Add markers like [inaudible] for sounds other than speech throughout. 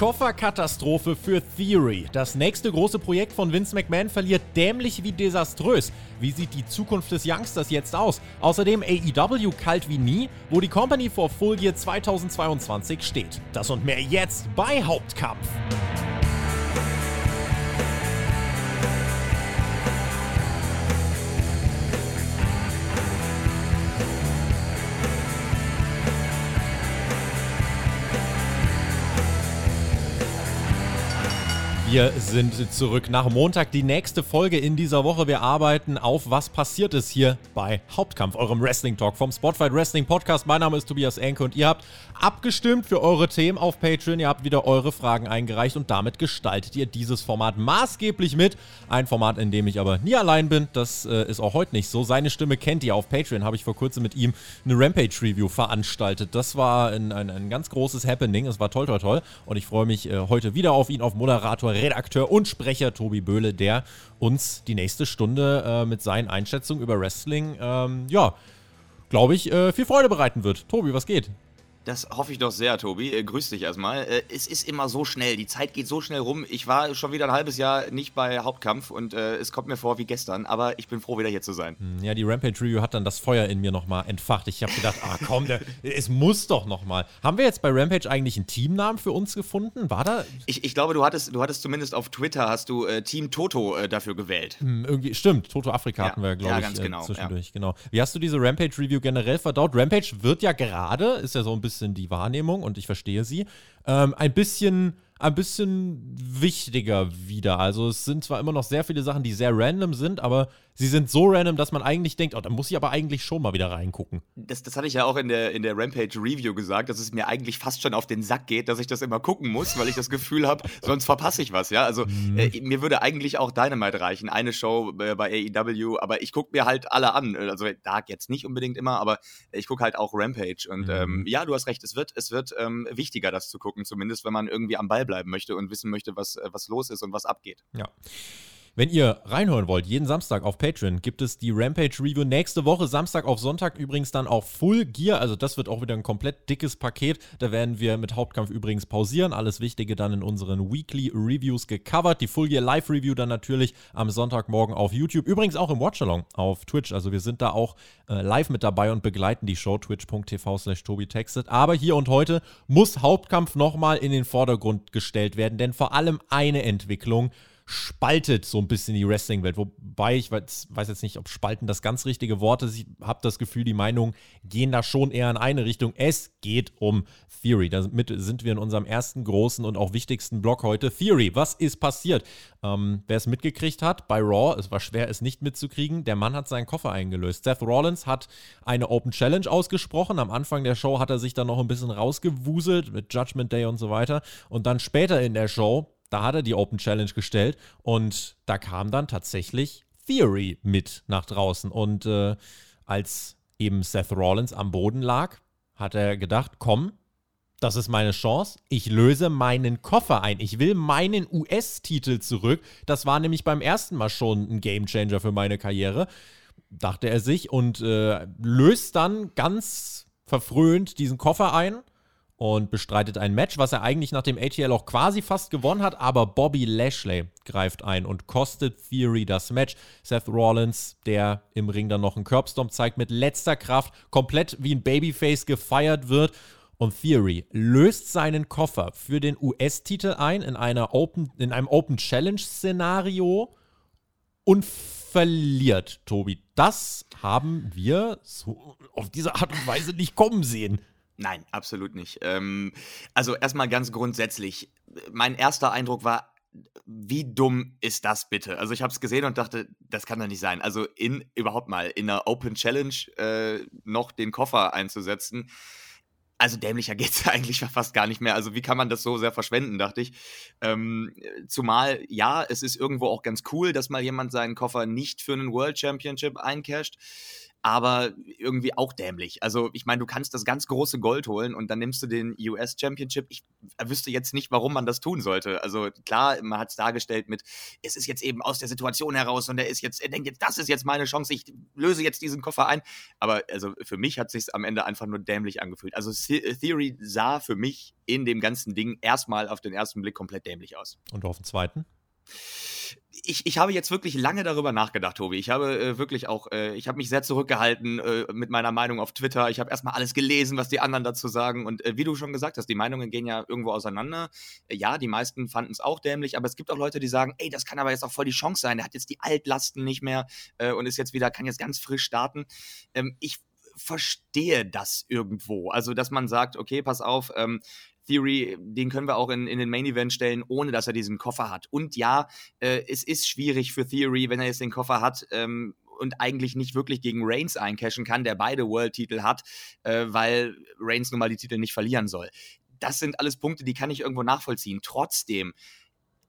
Kofferkatastrophe für Theory. Das nächste große Projekt von Vince McMahon verliert dämlich wie desaströs. Wie sieht die Zukunft des Youngsters jetzt aus? Außerdem AEW kalt wie nie, wo die Company vor Full Year 2022 steht. Das und mehr jetzt bei Hauptkampf. Wir sind zurück nach Montag, die nächste Folge in dieser Woche. Wir arbeiten auf, was passiert ist hier bei Hauptkampf, eurem Wrestling Talk vom Spotlight Wrestling Podcast. Mein Name ist Tobias Enke und ihr habt abgestimmt für eure Themen auf Patreon. Ihr habt wieder eure Fragen eingereicht und damit gestaltet ihr dieses Format maßgeblich mit. Ein Format, in dem ich aber nie allein bin. Das äh, ist auch heute nicht so. Seine Stimme kennt ihr auf Patreon. Habe ich vor kurzem mit ihm eine Rampage-Review veranstaltet. Das war ein, ein, ein, ganz großes Happening. Es war toll, toll, toll. Und ich freue mich äh, heute wieder auf ihn, auf Moderator Redakteur und Sprecher Tobi Böhle, der uns die nächste Stunde äh, mit seinen Einschätzungen über Wrestling, ähm, ja, glaube ich, äh, viel Freude bereiten wird. Tobi, was geht? Das hoffe ich doch sehr, Tobi. Äh, grüß dich erstmal. Äh, es ist immer so schnell, die Zeit geht so schnell rum. Ich war schon wieder ein halbes Jahr nicht bei Hauptkampf und äh, es kommt mir vor wie gestern, aber ich bin froh, wieder hier zu sein. Hm, ja, die Rampage Review hat dann das Feuer in mir nochmal entfacht. Ich habe gedacht, ah komm, der, es muss doch nochmal. Haben wir jetzt bei Rampage eigentlich einen Teamnamen für uns gefunden? War da? Ich, ich glaube, du hattest, du hattest zumindest auf Twitter hast du äh, Team Toto äh, dafür gewählt. Hm, irgendwie, stimmt, Toto Afrika ja, hatten wir, glaube ja, ich, ganz genau, zwischendurch. Ja. Genau. Wie hast du diese Rampage Review generell verdaut? Rampage wird ja gerade, ist ja so ein bisschen die Wahrnehmung Wahrnehmung und ich verstehe sie, ähm, ein bisschen ein bisschen wichtiger wieder. Also es sind zwar immer noch sehr viele Sachen, die sehr random sind, aber sie sind so random, dass man eigentlich denkt, oh, da muss ich aber eigentlich schon mal wieder reingucken. Das, das hatte ich ja auch in der, in der Rampage Review gesagt, dass es mir eigentlich fast schon auf den Sack geht, dass ich das immer gucken muss, weil ich das Gefühl habe, [laughs] sonst verpasse ich was, ja. Also mhm. äh, mir würde eigentlich auch Dynamite reichen, eine Show äh, bei AEW, aber ich gucke mir halt alle an. Also Dark jetzt nicht unbedingt immer, aber ich gucke halt auch Rampage. Und mhm. ähm, ja, du hast recht, es wird, es wird ähm, wichtiger, das zu gucken, zumindest wenn man irgendwie am Ball bleiben möchte und wissen möchte, was, äh, was los ist und was abgeht. Ja. Wenn ihr reinhören wollt, jeden Samstag auf Patreon gibt es die Rampage Review nächste Woche, Samstag auf Sonntag übrigens dann auch Full Gear. Also das wird auch wieder ein komplett dickes Paket. Da werden wir mit Hauptkampf übrigens pausieren. Alles Wichtige dann in unseren Weekly Reviews gecovert. Die Full Gear Live Review dann natürlich am Sonntagmorgen auf YouTube. Übrigens auch im Watchalong auf Twitch. Also wir sind da auch äh, live mit dabei und begleiten die Show twitch.tv slash tobitextet. Aber hier und heute muss Hauptkampf nochmal in den Vordergrund gestellt werden, denn vor allem eine Entwicklung spaltet so ein bisschen die Wrestling-Welt. Wobei ich weiß, weiß, jetzt nicht, ob spalten das ganz richtige Wort ist. Ich habe das Gefühl, die Meinungen gehen da schon eher in eine Richtung. Es geht um Theory. Damit sind wir in unserem ersten großen und auch wichtigsten Blog heute. Theory, was ist passiert? Ähm, Wer es mitgekriegt hat, bei Raw, es war schwer, es nicht mitzukriegen, der Mann hat seinen Koffer eingelöst. Seth Rollins hat eine Open Challenge ausgesprochen. Am Anfang der Show hat er sich dann noch ein bisschen rausgewuselt mit Judgment Day und so weiter. Und dann später in der Show da hat er die Open Challenge gestellt und da kam dann tatsächlich Theory mit nach draußen. Und äh, als eben Seth Rollins am Boden lag, hat er gedacht, komm, das ist meine Chance. Ich löse meinen Koffer ein. Ich will meinen US-Titel zurück. Das war nämlich beim ersten Mal schon ein Gamechanger für meine Karriere, dachte er sich und äh, löst dann ganz verfröhnt diesen Koffer ein und bestreitet ein Match, was er eigentlich nach dem ATL auch quasi fast gewonnen hat, aber Bobby Lashley greift ein und kostet Theory das Match. Seth Rollins, der im Ring dann noch einen Curbstomp zeigt, mit letzter Kraft komplett wie ein Babyface gefeiert wird. Und Theory löst seinen Koffer für den US-Titel ein in, einer Open, in einem Open Challenge-Szenario und verliert, Tobi. Das haben wir so auf diese Art und Weise nicht kommen sehen. Nein, absolut nicht. Ähm, also erstmal ganz grundsätzlich, mein erster Eindruck war, wie dumm ist das bitte? Also ich habe es gesehen und dachte, das kann doch nicht sein. Also in überhaupt mal in einer Open Challenge äh, noch den Koffer einzusetzen. Also dämlicher [laughs] geht es eigentlich fast gar nicht mehr. Also wie kann man das so sehr verschwenden, dachte ich. Ähm, zumal, ja, es ist irgendwo auch ganz cool, dass mal jemand seinen Koffer nicht für einen World Championship eincasht. Aber irgendwie auch dämlich. Also ich meine, du kannst das ganz große Gold holen und dann nimmst du den US Championship. Ich wüsste jetzt nicht, warum man das tun sollte. Also klar, man hat es dargestellt mit, es ist jetzt eben aus der Situation heraus und er ist jetzt, er denkt jetzt, das ist jetzt meine Chance, ich löse jetzt diesen Koffer ein. Aber also für mich hat sich am Ende einfach nur dämlich angefühlt. Also Theory sah für mich in dem ganzen Ding erstmal auf den ersten Blick komplett dämlich aus. Und auf den zweiten? Ich, ich habe jetzt wirklich lange darüber nachgedacht, Tobi. Ich habe äh, wirklich auch, äh, ich habe mich sehr zurückgehalten äh, mit meiner Meinung auf Twitter. Ich habe erstmal alles gelesen, was die anderen dazu sagen. Und äh, wie du schon gesagt hast, die Meinungen gehen ja irgendwo auseinander. Äh, ja, die meisten fanden es auch dämlich, aber es gibt auch Leute, die sagen, ey, das kann aber jetzt auch voll die Chance sein. Der hat jetzt die Altlasten nicht mehr äh, und ist jetzt wieder, kann jetzt ganz frisch starten. Ähm, ich verstehe das irgendwo. Also, dass man sagt, okay, pass auf, ähm, Theory, den können wir auch in, in den Main Event stellen, ohne dass er diesen Koffer hat. Und ja, äh, es ist schwierig für Theory, wenn er jetzt den Koffer hat. Ähm, und eigentlich nicht wirklich gegen Reigns eincashen kann, der beide World-Titel hat, äh, weil Reigns nun mal die Titel nicht verlieren soll. Das sind alles Punkte, die kann ich irgendwo nachvollziehen. Trotzdem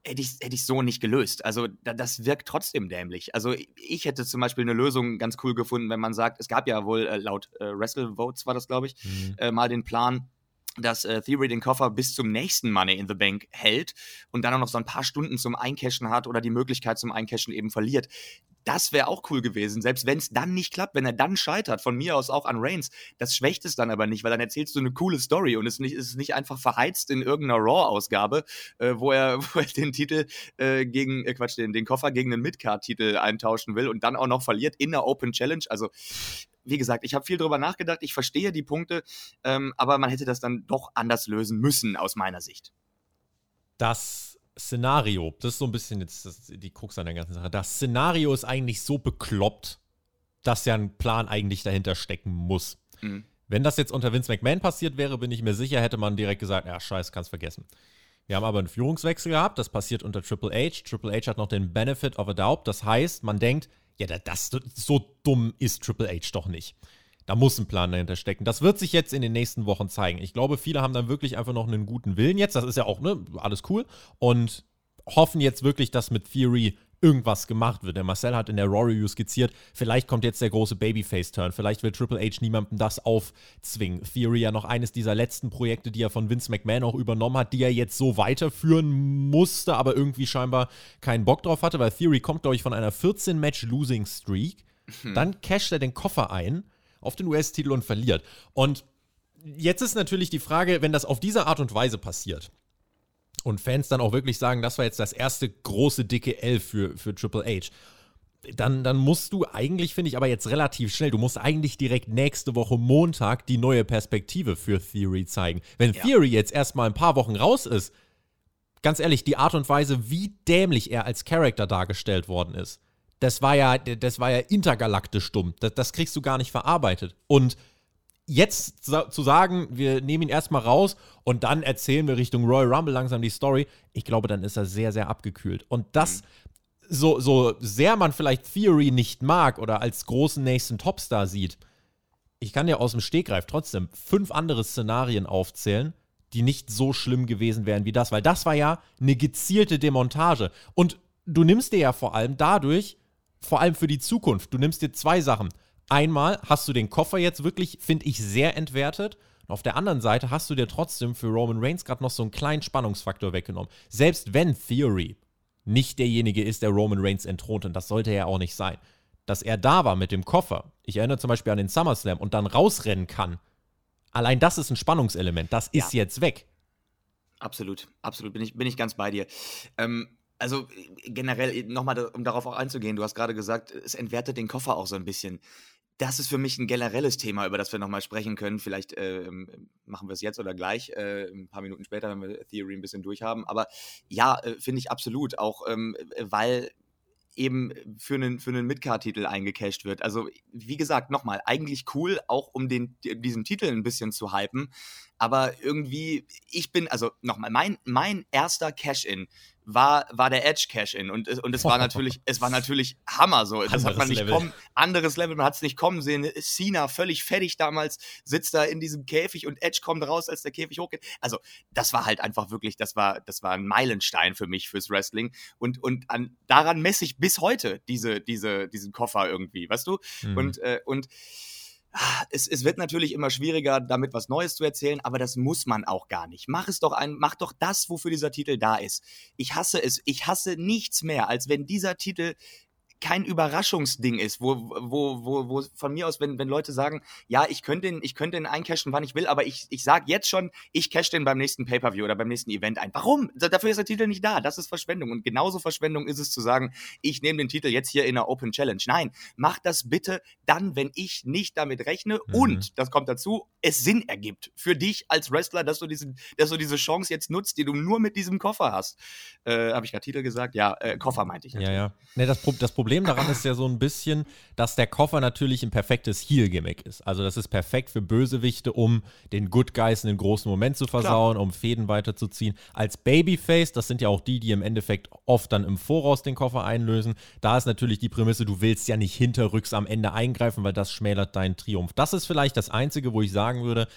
hätte ich hätte ich so nicht gelöst. Also da, das wirkt trotzdem dämlich. Also ich hätte zum Beispiel eine Lösung ganz cool gefunden, wenn man sagt, es gab ja wohl äh, laut äh, Wrestle Votes war das glaube ich mhm. äh, mal den Plan, dass äh, Theory den Koffer bis zum nächsten Money in the Bank hält und dann auch noch so ein paar Stunden zum Eincashen hat oder die Möglichkeit zum Eincashen eben verliert. Das wäre auch cool gewesen, selbst wenn es dann nicht klappt, wenn er dann scheitert, von mir aus auch an Reigns. Das schwächt es dann aber nicht, weil dann erzählst du eine coole Story und es ist nicht, ist nicht einfach verheizt in irgendeiner Raw-Ausgabe, äh, wo, er, [laughs] wo er den Titel äh, gegen, äh, Quatsch, den, den Koffer gegen einen Midcard-Titel eintauschen will und dann auch noch verliert in der Open Challenge. Also wie gesagt, ich habe viel drüber nachgedacht, ich verstehe die Punkte, ähm, aber man hätte das dann doch anders lösen müssen, aus meiner Sicht. Das Szenario, das ist so ein bisschen jetzt das, die Krux an der ganzen Sache. Das Szenario ist eigentlich so bekloppt, dass ja ein Plan eigentlich dahinter stecken muss. Mhm. Wenn das jetzt unter Vince McMahon passiert wäre, bin ich mir sicher, hätte man direkt gesagt, ja, scheiß, kannst vergessen. Wir haben aber einen Führungswechsel gehabt, das passiert unter Triple H. Triple H hat noch den Benefit of a Doubt, das heißt, man denkt, ja, das, so dumm ist Triple H doch nicht. Da muss ein Plan dahinter stecken. Das wird sich jetzt in den nächsten Wochen zeigen. Ich glaube, viele haben dann wirklich einfach noch einen guten Willen jetzt. Das ist ja auch, ne, alles cool. Und hoffen jetzt wirklich, dass mit Theory irgendwas gemacht wird. Der Marcel hat in der Raw Review skizziert, vielleicht kommt jetzt der große Babyface-Turn, vielleicht will Triple H niemandem das aufzwingen. Theory ja noch eines dieser letzten Projekte, die er von Vince McMahon auch übernommen hat, die er jetzt so weiterführen musste, aber irgendwie scheinbar keinen Bock drauf hatte, weil Theory kommt, glaube ich, von einer 14-Match-Losing-Streak. Hm. Dann casht er den Koffer ein auf den US-Titel und verliert. Und jetzt ist natürlich die Frage, wenn das auf diese Art und Weise passiert, und Fans dann auch wirklich sagen, das war jetzt das erste große dicke L für, für Triple H. Dann, dann musst du eigentlich, finde ich, aber jetzt relativ schnell, du musst eigentlich direkt nächste Woche Montag die neue Perspektive für Theory zeigen. Wenn ja. Theory jetzt erstmal ein paar Wochen raus ist, ganz ehrlich, die Art und Weise, wie dämlich er als Charakter dargestellt worden ist, das war ja, das war ja intergalaktisch dumm. Das, das kriegst du gar nicht verarbeitet. Und jetzt zu sagen, wir nehmen ihn erstmal raus und dann erzählen wir Richtung Royal Rumble langsam die Story, ich glaube, dann ist er sehr, sehr abgekühlt. Und das, so, so sehr man vielleicht Theory nicht mag oder als großen nächsten Topstar sieht, ich kann ja aus dem Stegreif trotzdem fünf andere Szenarien aufzählen, die nicht so schlimm gewesen wären wie das, weil das war ja eine gezielte Demontage. Und du nimmst dir ja vor allem dadurch, vor allem für die Zukunft, du nimmst dir zwei Sachen. Einmal hast du den Koffer jetzt wirklich, finde ich, sehr entwertet. Und auf der anderen Seite hast du dir trotzdem für Roman Reigns gerade noch so einen kleinen Spannungsfaktor weggenommen. Selbst wenn Theory nicht derjenige ist, der Roman Reigns entthront, und das sollte er auch nicht sein, dass er da war mit dem Koffer. Ich erinnere zum Beispiel an den SummerSlam und dann rausrennen kann. Allein das ist ein Spannungselement. Das ist ja. jetzt weg. Absolut, absolut. Bin ich, bin ich ganz bei dir. Ähm, also generell, nochmal, um darauf auch einzugehen, du hast gerade gesagt, es entwertet den Koffer auch so ein bisschen das ist für mich ein generelles Thema, über das wir nochmal sprechen können. Vielleicht äh, machen wir es jetzt oder gleich, äh, ein paar Minuten später, wenn wir Theory ein bisschen durchhaben. Aber ja, äh, finde ich absolut. Auch ähm, weil eben für einen, für einen Midcard-Titel eingecasht wird. Also, wie gesagt, nochmal, eigentlich cool, auch um den, diesen Titel ein bisschen zu hypen. Aber irgendwie, ich bin, also nochmal, mein, mein erster Cash-In war, war der Edge Cash-In. Und, und es war natürlich, es war natürlich Hammer so. Das anderes hat man nicht Level. kommen, anderes Level, man hat es nicht kommen sehen. Cena völlig fertig damals, sitzt da in diesem Käfig und Edge kommt raus, als der Käfig hochgeht. Also, das war halt einfach wirklich, das war, das war ein Meilenstein für mich fürs Wrestling. Und, und an, daran messe ich bis heute diese, diese, diesen Koffer irgendwie, weißt du? Mhm. Und, äh, und es, es wird natürlich immer schwieriger, damit was Neues zu erzählen, aber das muss man auch gar nicht. Mach es doch ein, mach doch das, wofür dieser Titel da ist. Ich hasse es. Ich hasse nichts mehr, als wenn dieser Titel kein Überraschungsding ist, wo, wo, wo, wo von mir aus, wenn, wenn Leute sagen, ja, ich könnte den, ich könnte den eincashen, wann ich will, aber ich, ich sage jetzt schon, ich cash den beim nächsten Pay-Per-View oder beim nächsten Event ein. Warum? Dafür ist der Titel nicht da. Das ist Verschwendung. Und genauso Verschwendung ist es zu sagen, ich nehme den Titel jetzt hier in der Open Challenge. Nein, mach das bitte dann, wenn ich nicht damit rechne mhm. und, das kommt dazu, es Sinn ergibt für dich als Wrestler, dass du, diesen, dass du diese Chance jetzt nutzt, die du nur mit diesem Koffer hast. Äh, Habe ich gerade Titel gesagt? Ja, äh, Koffer meinte ich natürlich. Ja, ja. Nee, das, das Problem Problem daran ist ja so ein bisschen, dass der Koffer natürlich ein perfektes Heel-Gimmick ist. Also das ist perfekt für Bösewichte, um den Good Guys einen großen Moment zu versauen, Klar. um Fäden weiterzuziehen. Als Babyface, das sind ja auch die, die im Endeffekt oft dann im Voraus den Koffer einlösen, da ist natürlich die Prämisse, du willst ja nicht hinterrücks am Ende eingreifen, weil das schmälert deinen Triumph. Das ist vielleicht das Einzige, wo ich sagen würde,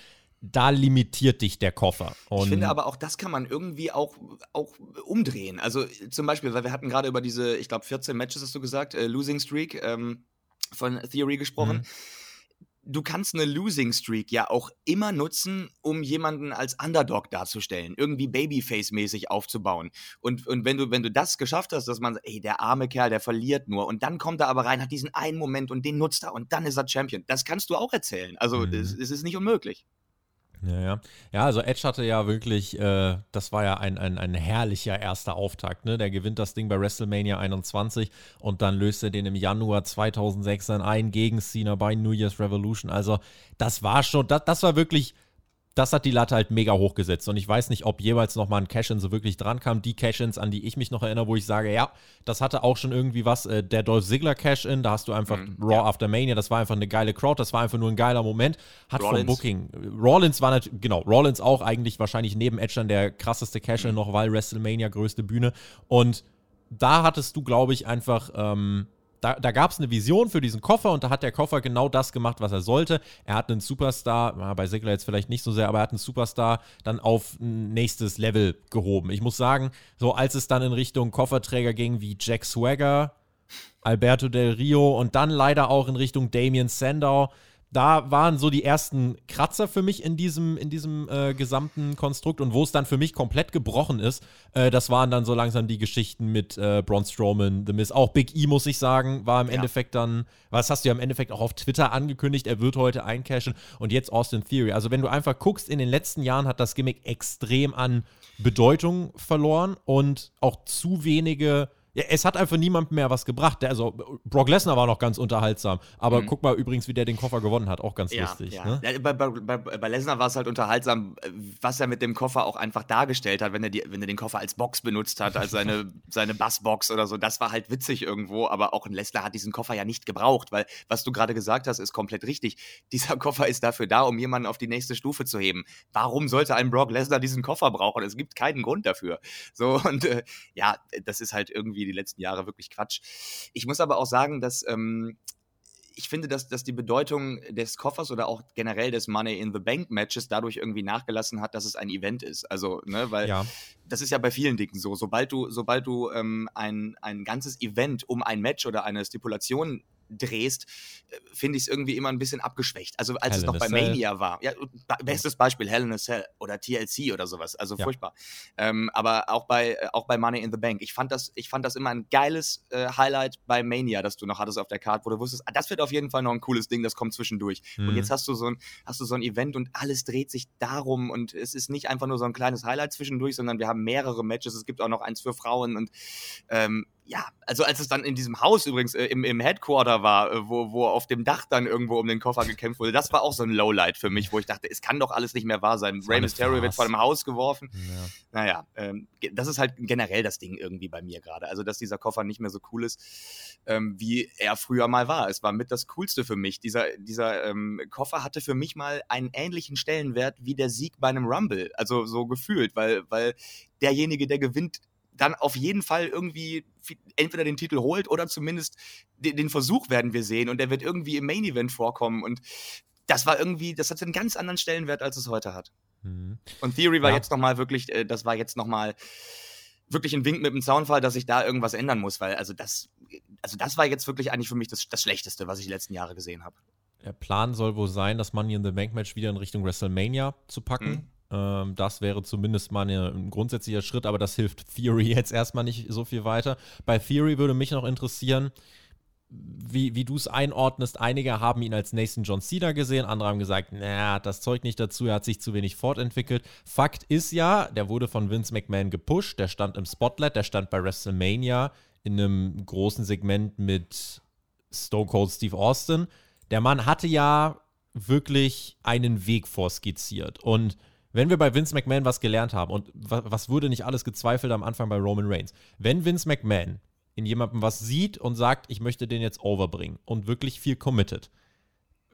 da limitiert dich der Koffer. Und ich finde aber auch, das kann man irgendwie auch, auch umdrehen. Also zum Beispiel, weil wir hatten gerade über diese, ich glaube, 14 Matches, hast du gesagt, äh, Losing Streak ähm, von Theory gesprochen. Mhm. Du kannst eine Losing Streak ja auch immer nutzen, um jemanden als Underdog darzustellen, irgendwie Babyface-mäßig aufzubauen. Und, und wenn du, wenn du das geschafft hast, dass man, ey, der arme Kerl, der verliert nur, und dann kommt er aber rein, hat diesen einen Moment und den nutzt er und dann ist er Champion. Das kannst du auch erzählen. Also, mhm. es, es ist nicht unmöglich. Ja, ja. Ja, also Edge hatte ja wirklich, äh, das war ja ein, ein, ein herrlicher erster Auftakt. Ne? Der gewinnt das Ding bei WrestleMania 21 und dann löst er den im Januar 2006 dann ein gegen Cena bei New Year's Revolution. Also das war schon, das, das war wirklich das hat die Latte halt mega hochgesetzt. Und ich weiß nicht, ob jeweils nochmal ein Cash-In so wirklich dran kam. Die Cash-Ins, an die ich mich noch erinnere, wo ich sage, ja, das hatte auch schon irgendwie was. Äh, der Dolph Ziggler Cash-In, da hast du einfach mhm, Raw ja. After Mania, das war einfach eine geile Crowd, das war einfach nur ein geiler Moment. Hat Rollins. vom Booking. Rollins war natürlich, genau, Rollins auch eigentlich wahrscheinlich neben Edge dann der krasseste Cash-In mhm. noch, weil WrestleMania größte Bühne. Und da hattest du, glaube ich, einfach. Ähm, da, da gab es eine Vision für diesen Koffer und da hat der Koffer genau das gemacht, was er sollte. Er hat einen Superstar, bei Sigler jetzt vielleicht nicht so sehr, aber er hat einen Superstar dann auf ein nächstes Level gehoben. Ich muss sagen, so als es dann in Richtung Kofferträger ging wie Jack Swagger, Alberto Del Rio und dann leider auch in Richtung Damien Sandow, da waren so die ersten Kratzer für mich in diesem, in diesem äh, gesamten Konstrukt und wo es dann für mich komplett gebrochen ist, äh, das waren dann so langsam die Geschichten mit äh, Braun Strowman, The Miz. Auch Big E, muss ich sagen, war im ja. Endeffekt dann, was hast du ja im Endeffekt auch auf Twitter angekündigt, er wird heute eincashen und jetzt Austin Theory. Also wenn du einfach guckst, in den letzten Jahren hat das Gimmick extrem an Bedeutung verloren und auch zu wenige ja, es hat einfach niemand mehr was gebracht. Der, also Brock Lesnar war noch ganz unterhaltsam. Aber mhm. guck mal übrigens, wie der den Koffer gewonnen hat. Auch ganz ja, lustig. Ja. Ne? Ja, bei, bei, bei, bei Lesnar war es halt unterhaltsam, was er mit dem Koffer auch einfach dargestellt hat, wenn er, die, wenn er den Koffer als Box benutzt hat, als seine, [laughs] seine Bassbox oder so. Das war halt witzig irgendwo. Aber auch ein Lesnar hat diesen Koffer ja nicht gebraucht, weil was du gerade gesagt hast, ist komplett richtig. [laughs] Dieser Koffer ist dafür da, um jemanden auf die nächste Stufe zu heben. Warum sollte ein Brock Lesnar diesen Koffer brauchen? Es gibt keinen Grund dafür. So und äh, ja, das ist halt irgendwie die letzten Jahre wirklich Quatsch. Ich muss aber auch sagen, dass ähm, ich finde, dass, dass die Bedeutung des Koffers oder auch generell des Money in the Bank Matches dadurch irgendwie nachgelassen hat, dass es ein Event ist. Also, ne, weil ja. das ist ja bei vielen Dingen so. Sobald du, sobald du ähm, ein, ein ganzes Event um ein Match oder eine Stipulation drehst, äh, finde ich es irgendwie immer ein bisschen abgeschwächt. Also als Hell es noch bei. Mania war. Ja, bestes Beispiel, Hell in a Cell oder TLC oder sowas. Also ja. furchtbar. Ähm, aber auch bei, äh, auch bei Money in the Bank. Ich fand das, ich fand das immer ein geiles äh, Highlight bei Mania, das du noch hattest auf der Karte, wo du wusstest, ah, das wird auf jeden Fall noch ein cooles Ding, das kommt zwischendurch. Mhm. Und jetzt hast du so ein, hast du so ein Event und alles dreht sich darum und es ist nicht einfach nur so ein kleines Highlight zwischendurch, sondern wir haben mehrere Matches. Es gibt auch noch eins für Frauen und ähm, ja, also als es dann in diesem Haus übrigens äh, im, im Headquarter war, äh, wo, wo auf dem Dach dann irgendwo um den Koffer gekämpft wurde, das war auch so ein Lowlight für mich, wo ich dachte, es kann doch alles nicht mehr wahr sein. Rey Mysterio wird vor dem Haus geworfen. Ja. Naja, ähm, das ist halt generell das Ding irgendwie bei mir gerade. Also, dass dieser Koffer nicht mehr so cool ist, ähm, wie er früher mal war. Es war mit das Coolste für mich. Dieser, dieser ähm, Koffer hatte für mich mal einen ähnlichen Stellenwert wie der Sieg bei einem Rumble. Also so gefühlt, weil, weil derjenige, der gewinnt, dann auf jeden Fall irgendwie entweder den Titel holt oder zumindest den, den Versuch werden wir sehen und der wird irgendwie im Main Event vorkommen und das war irgendwie, das hat einen ganz anderen Stellenwert, als es heute hat. Mhm. Und Theory war ja. jetzt nochmal wirklich, äh, das war jetzt nochmal wirklich ein Wink mit dem Zaunfall, dass ich da irgendwas ändern muss, weil also das, also das war jetzt wirklich eigentlich für mich das, das Schlechteste, was ich die letzten Jahre gesehen habe. Der Plan soll wohl sein, das Money in the Bank Match wieder in Richtung WrestleMania zu packen. Mhm. Ähm, das wäre zumindest mal eine, ein grundsätzlicher Schritt, aber das hilft Theory [laughs] jetzt erstmal nicht so viel weiter. Bei Theory würde mich noch interessieren, wie, wie du es einordnest. Einige haben ihn als nächsten John Cena gesehen, andere haben gesagt, naja, das Zeug nicht dazu, er hat sich zu wenig fortentwickelt. Fakt ist ja, der wurde von Vince McMahon gepusht, der stand im Spotlight, der stand bei WrestleMania in einem großen Segment mit Stone Cold Steve Austin. Der Mann hatte ja wirklich einen Weg vorskizziert und wenn wir bei Vince McMahon was gelernt haben, und was wurde nicht alles gezweifelt am Anfang bei Roman Reigns, wenn Vince McMahon in jemandem was sieht und sagt, ich möchte den jetzt overbringen und wirklich viel committed,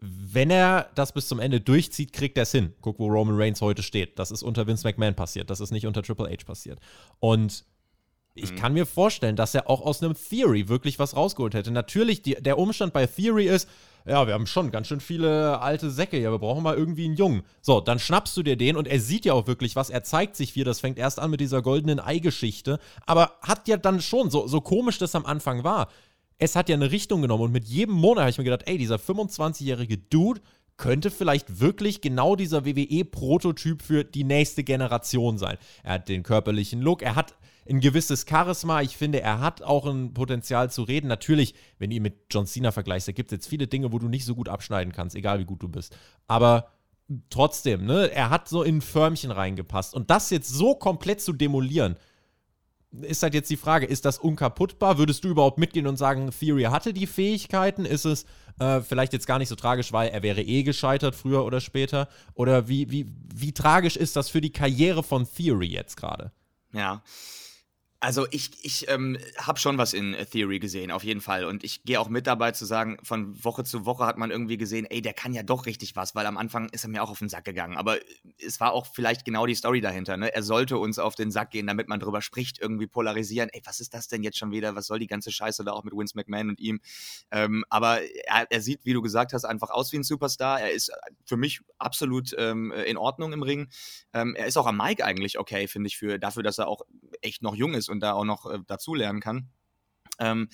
wenn er das bis zum Ende durchzieht, kriegt er es hin. Guck, wo Roman Reigns heute steht. Das ist unter Vince McMahon passiert. Das ist nicht unter Triple H passiert. Und ich mhm. kann mir vorstellen, dass er auch aus einem Theory wirklich was rausgeholt hätte. Natürlich, die, der Umstand bei Theory ist, ja, wir haben schon ganz schön viele alte Säcke hier, wir brauchen mal irgendwie einen Jungen. So, dann schnappst du dir den und er sieht ja auch wirklich was, er zeigt sich viel, das fängt erst an mit dieser goldenen Ei-Geschichte, aber hat ja dann schon, so, so komisch das am Anfang war, es hat ja eine Richtung genommen. Und mit jedem Monat habe ich mir gedacht, ey, dieser 25-jährige Dude könnte vielleicht wirklich genau dieser WWE-Prototyp für die nächste Generation sein. Er hat den körperlichen Look, er hat ein gewisses Charisma. Ich finde, er hat auch ein Potenzial zu reden. Natürlich, wenn ihn mit John Cena vergleichst, da gibt es jetzt viele Dinge, wo du nicht so gut abschneiden kannst, egal wie gut du bist. Aber trotzdem, ne, er hat so in ein Förmchen reingepasst. Und das jetzt so komplett zu demolieren, ist halt jetzt die Frage, ist das unkaputtbar? Würdest du überhaupt mitgehen und sagen, Theory hatte die Fähigkeiten? Ist es äh, vielleicht jetzt gar nicht so tragisch, weil er wäre eh gescheitert, früher oder später? Oder wie, wie, wie tragisch ist das für die Karriere von Theory jetzt gerade? Ja, also ich, ich ähm, habe schon was in Theory gesehen, auf jeden Fall. Und ich gehe auch mit dabei zu sagen, von Woche zu Woche hat man irgendwie gesehen, ey, der kann ja doch richtig was, weil am Anfang ist er mir auch auf den Sack gegangen. Aber es war auch vielleicht genau die Story dahinter. Ne? Er sollte uns auf den Sack gehen, damit man drüber spricht, irgendwie polarisieren. Ey, was ist das denn jetzt schon wieder? Was soll die ganze Scheiße da auch mit Vince McMahon und ihm? Ähm, aber er, er, sieht, wie du gesagt hast, einfach aus wie ein Superstar. Er ist für mich absolut ähm, in Ordnung im Ring. Ähm, er ist auch am Mike eigentlich okay, finde ich, für, dafür, dass er auch echt noch jung ist und da auch noch äh, dazulernen kann. Ähm,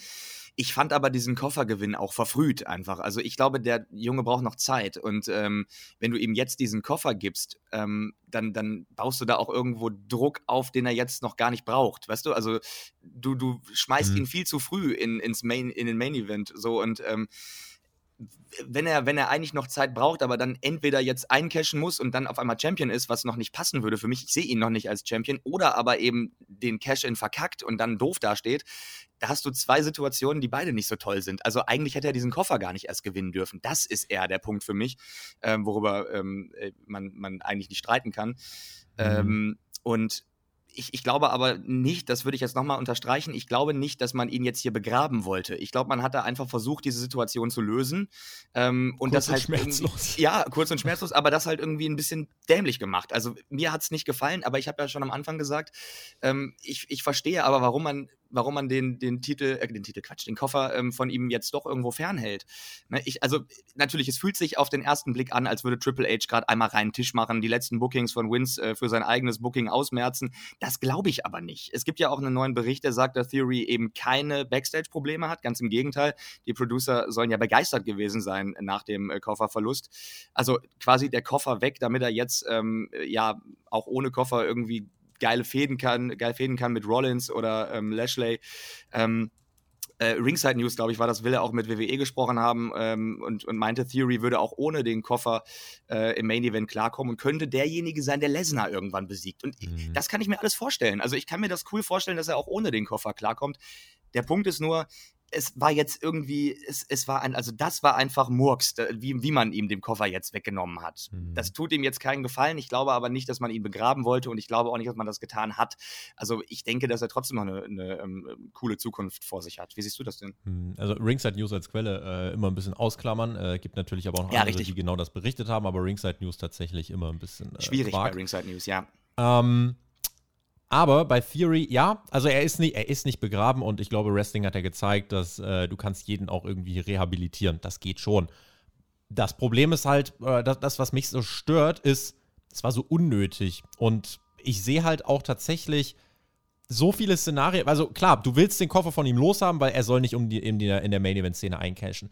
ich fand aber diesen Koffergewinn auch verfrüht einfach. Also ich glaube, der Junge braucht noch Zeit. Und ähm, wenn du ihm jetzt diesen Koffer gibst, ähm, dann, dann baust du da auch irgendwo Druck auf, den er jetzt noch gar nicht braucht. Weißt du? Also du, du schmeißt mhm. ihn viel zu früh in, ins Main, in den Main Event. So und ähm, wenn er, wenn er eigentlich noch Zeit braucht, aber dann entweder jetzt eincashen muss und dann auf einmal Champion ist, was noch nicht passen würde für mich, ich sehe ihn noch nicht als Champion, oder aber eben den Cash-In verkackt und dann doof dasteht, da hast du zwei Situationen, die beide nicht so toll sind. Also eigentlich hätte er diesen Koffer gar nicht erst gewinnen dürfen. Das ist eher der Punkt für mich, ähm, worüber ähm, äh, man, man eigentlich nicht streiten kann. Mhm. Ähm, und ich, ich glaube aber nicht, das würde ich jetzt nochmal unterstreichen, ich glaube nicht, dass man ihn jetzt hier begraben wollte. Ich glaube, man hat da einfach versucht, diese Situation zu lösen. Ähm, und kurz das halt. schmerzlos. [laughs] Ja, kurz und schmerzlos, aber das halt irgendwie ein bisschen dämlich gemacht. Also mir hat es nicht gefallen, aber ich habe ja schon am Anfang gesagt, ähm, ich, ich verstehe aber, warum man warum man den, den Titel, äh, den Titel, Quatsch, den Koffer ähm, von ihm jetzt doch irgendwo fernhält. Ne, ich, also natürlich, es fühlt sich auf den ersten Blick an, als würde Triple H gerade einmal reinen Tisch machen, die letzten Bookings von Vince äh, für sein eigenes Booking ausmerzen. Das glaube ich aber nicht. Es gibt ja auch einen neuen Bericht, der sagt, dass Theory eben keine Backstage-Probleme hat. Ganz im Gegenteil, die Producer sollen ja begeistert gewesen sein nach dem äh, Kofferverlust. Also quasi der Koffer weg, damit er jetzt ähm, ja auch ohne Koffer irgendwie geile Fäden kann, geil Fäden kann mit Rollins oder ähm, Lashley. Ähm, äh, Ringside News, glaube ich, war das, will er auch mit WWE gesprochen haben ähm, und, und meinte, Theory würde auch ohne den Koffer äh, im Main Event klarkommen und könnte derjenige sein, der Lesnar irgendwann besiegt. Und mhm. das kann ich mir alles vorstellen. Also ich kann mir das cool vorstellen, dass er auch ohne den Koffer klarkommt. Der Punkt ist nur, es war jetzt irgendwie, es, es war ein, also das war einfach Murks, wie, wie man ihm den Koffer jetzt weggenommen hat. Mhm. Das tut ihm jetzt keinen Gefallen. Ich glaube aber nicht, dass man ihn begraben wollte und ich glaube auch nicht, dass man das getan hat. Also ich denke, dass er trotzdem noch eine, eine, ähm, coole Zukunft vor sich hat. Wie siehst du das denn? Mhm. Also Ringside News als Quelle äh, immer ein bisschen ausklammern. Äh, gibt natürlich aber auch noch ja, andere, richtig. die genau das berichtet haben, aber Ringside News tatsächlich immer ein bisschen äh, Schwierig vag. bei Ringside News, ja. Ähm, Aber bei Theory, ja, also er ist nicht, er ist nicht begraben und ich glaube, Wrestling hat ja gezeigt, dass äh, du kannst jeden auch irgendwie rehabilitieren. Das geht schon. Das Problem ist halt, äh, das, das, was mich so stört, ist, es war so unnötig. Und ich sehe halt auch tatsächlich so viele Szenarien. Also klar, du willst den Koffer von ihm loshaben, weil er soll nicht um die, in, die, in der Main-Event-Szene eincashen.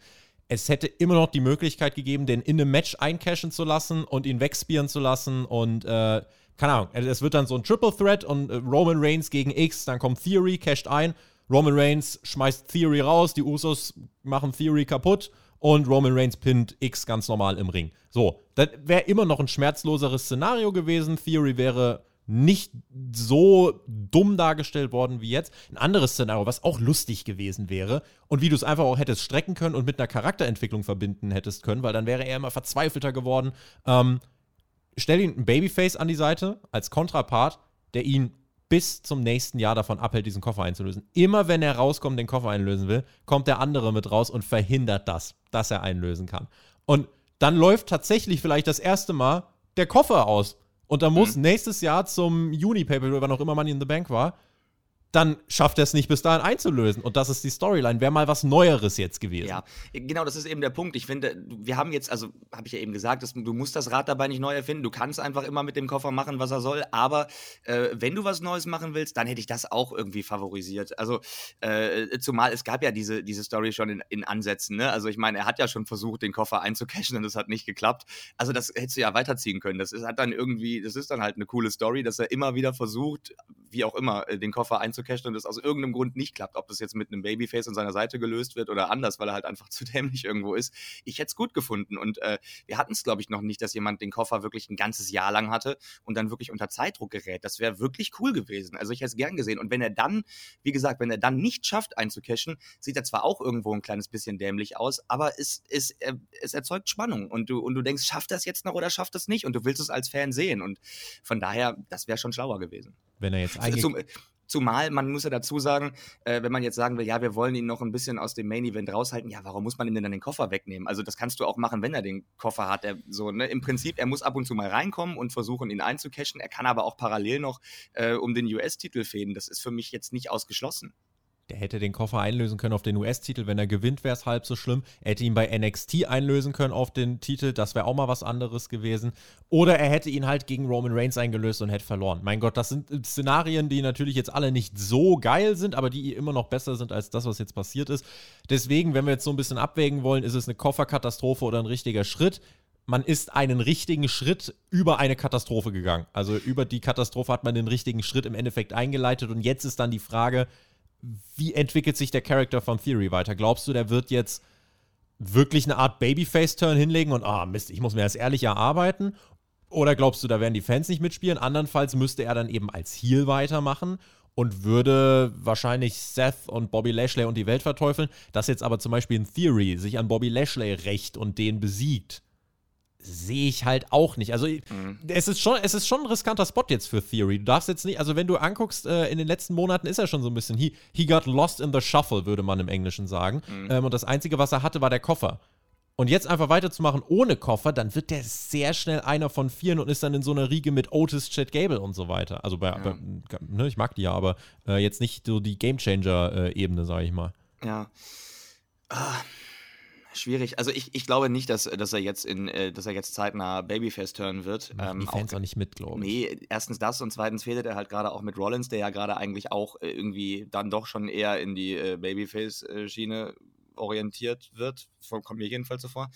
Es hätte immer noch die Möglichkeit gegeben, den in einem Match eincashen zu lassen und ihn wegspieren zu lassen und äh, keine Ahnung, es wird dann so ein Triple Threat und äh, Roman Reigns gegen X, dann kommt Theory, casht ein, Roman Reigns schmeißt Theory raus, die Usos machen Theory kaputt und Roman Reigns pinnt X ganz normal im Ring. So, das wäre immer noch ein schmerzloseres Szenario gewesen. Theory wäre nicht so dumm dargestellt worden wie jetzt. Ein anderes Szenario, was auch lustig gewesen wäre und wie du es einfach auch hättest strecken können und mit einer Charakterentwicklung verbinden hättest können, weil dann wäre er immer verzweifelter geworden. Ähm, stell ihn ein Babyface an die Seite als Kontrapart, der ihn bis zum nächsten Jahr davon abhält, diesen Koffer einzulösen. Immer wenn er rauskommt, den Koffer einlösen will, kommt der andere mit raus und verhindert das, dass er einlösen kann. Und dann läuft tatsächlich vielleicht das erste Mal der Koffer aus. Und dann muss mhm. nächstes Jahr zum Juni-Paper, wann auch immer Money in the Bank war, dann schafft er es nicht bis dahin einzulösen. Und das ist die Storyline. Wäre mal was Neueres jetzt gewesen. Ja, genau, das ist eben der Punkt. Ich finde, wir haben jetzt, also habe ich ja eben gesagt, dass, du musst das Rad dabei nicht neu erfinden. Du kannst einfach immer mit dem Koffer machen, was er soll. Aber äh, wenn du was Neues machen willst, dann hätte ich das auch irgendwie favorisiert. Also, äh, zumal es gab ja diese, diese Story schon in, in Ansätzen. Ne? Also, ich meine, er hat ja schon versucht, den Koffer einzucashen und das hat nicht geklappt. Also, das hättest du ja weiterziehen können. Das ist, hat dann irgendwie, das ist dann halt eine coole Story, dass er immer wieder versucht, wie auch immer, äh, den Koffer einzucashen cashen und es aus irgendeinem Grund nicht klappt. Ob das jetzt mit einem Babyface an seiner Seite gelöst wird oder anders, weil er halt einfach [laughs] zu dämlich irgendwo ist. Ich hätte es gut gefunden. Und äh, wir hatten es, glaube ich, noch nicht, dass jemand den Koffer wirklich ein ganzes Jahr lang hatte und dann wirklich unter Zeitdruck gerät. Das wäre wirklich cool gewesen. Also ich hätte es gern gesehen. Und wenn er dann, wie gesagt, wenn er dann nicht schafft einzucashen, sieht er zwar auch irgendwo ein kleines bisschen dämlich aus, aber es, es, äh, es erzeugt Spannung. Und du, und du denkst, schafft das jetzt noch oder schafft das nicht? Und du willst es als Fan sehen. Und von daher, das wäre schon schlauer gewesen. Wenn er jetzt eigentlich. Zum, Zumal, man muss ja dazu sagen, äh, wenn man jetzt sagen will, ja, wir wollen ihn noch ein bisschen aus dem Main Event raushalten, ja, warum muss man ihm denn dann den Koffer wegnehmen? Also das kannst du auch machen, wenn er den Koffer hat. Er, so, ne? Im Prinzip, er muss ab und zu mal reinkommen und versuchen, ihn einzucashen. Er kann aber auch parallel noch äh, um den US-Titel fäden. Das ist für mich jetzt nicht ausgeschlossen. Der hätte den Koffer einlösen können auf den US-Titel. Wenn er gewinnt, wäre es halb so schlimm. Er hätte ihn bei NXT einlösen können auf den Titel. Das wäre auch mal was anderes gewesen. Oder er hätte ihn halt gegen Roman Reigns eingelöst und hätte verloren. Mein Gott, das sind Szenarien, die natürlich jetzt alle nicht so geil sind, aber die immer noch besser sind als das, was jetzt passiert ist. Deswegen, wenn wir jetzt so ein bisschen abwägen wollen, ist es eine Kofferkatastrophe oder ein richtiger Schritt man ist einen richtigen Schritt über eine Katastrophe gegangen. Also über die Katastrophe hat man den richtigen Schritt im Endeffekt eingeleitet und jetzt ist dann die Frage, wie entwickelt sich der Charakter von Theory weiter? Glaubst du, der wird jetzt wirklich eine Art Babyface-Turn hinlegen und, ah, Mist, ich muss mir das ehrlich erarbeiten? Oder glaubst du, da werden die Fans nicht mitspielen? Andernfalls müsste er dann eben als Heel weitermachen und würde wahrscheinlich Seth und Bobby Lashley und die Welt verteufeln. Dass jetzt aber zum Beispiel in Theory sich an Bobby Lashley rächt und den besiegt, sehe ich halt auch nicht. Also mhm. es, ist schon, es ist schon ein riskanter Spot jetzt für Theory. Du darfst jetzt nicht, also wenn du anguckst, äh, in den letzten Monaten ist er schon so ein bisschen, he, he got lost in the shuffle, würde man im Englischen sagen. Mhm. Ähm, und das Einzige, was er hatte, war der Koffer. Und jetzt einfach weiterzumachen ohne Koffer, dann wird der sehr schnell einer von vieren und ist dann in so einer Riege mit Otis, Chad Gable und so weiter. Also bei, ja. bei ne, ich mag die ja, aber äh, jetzt nicht so die Gamechanger-Ebene, sage ich mal. Ja. Ah Schwierig. Also ich, ich glaube nicht, dass, dass er jetzt in, äh, dass er jetzt zeitnah Babyface turnen wird. Ähm, die Fans auch, auch nicht mit, glaube ich. Nee, erstens das und zweitens fehlt er halt gerade auch mit Rollins, der ja gerade eigentlich auch äh, irgendwie dann doch schon eher in die äh, Babyface-Schiene orientiert wird. Kommt mir jedenfalls so vor.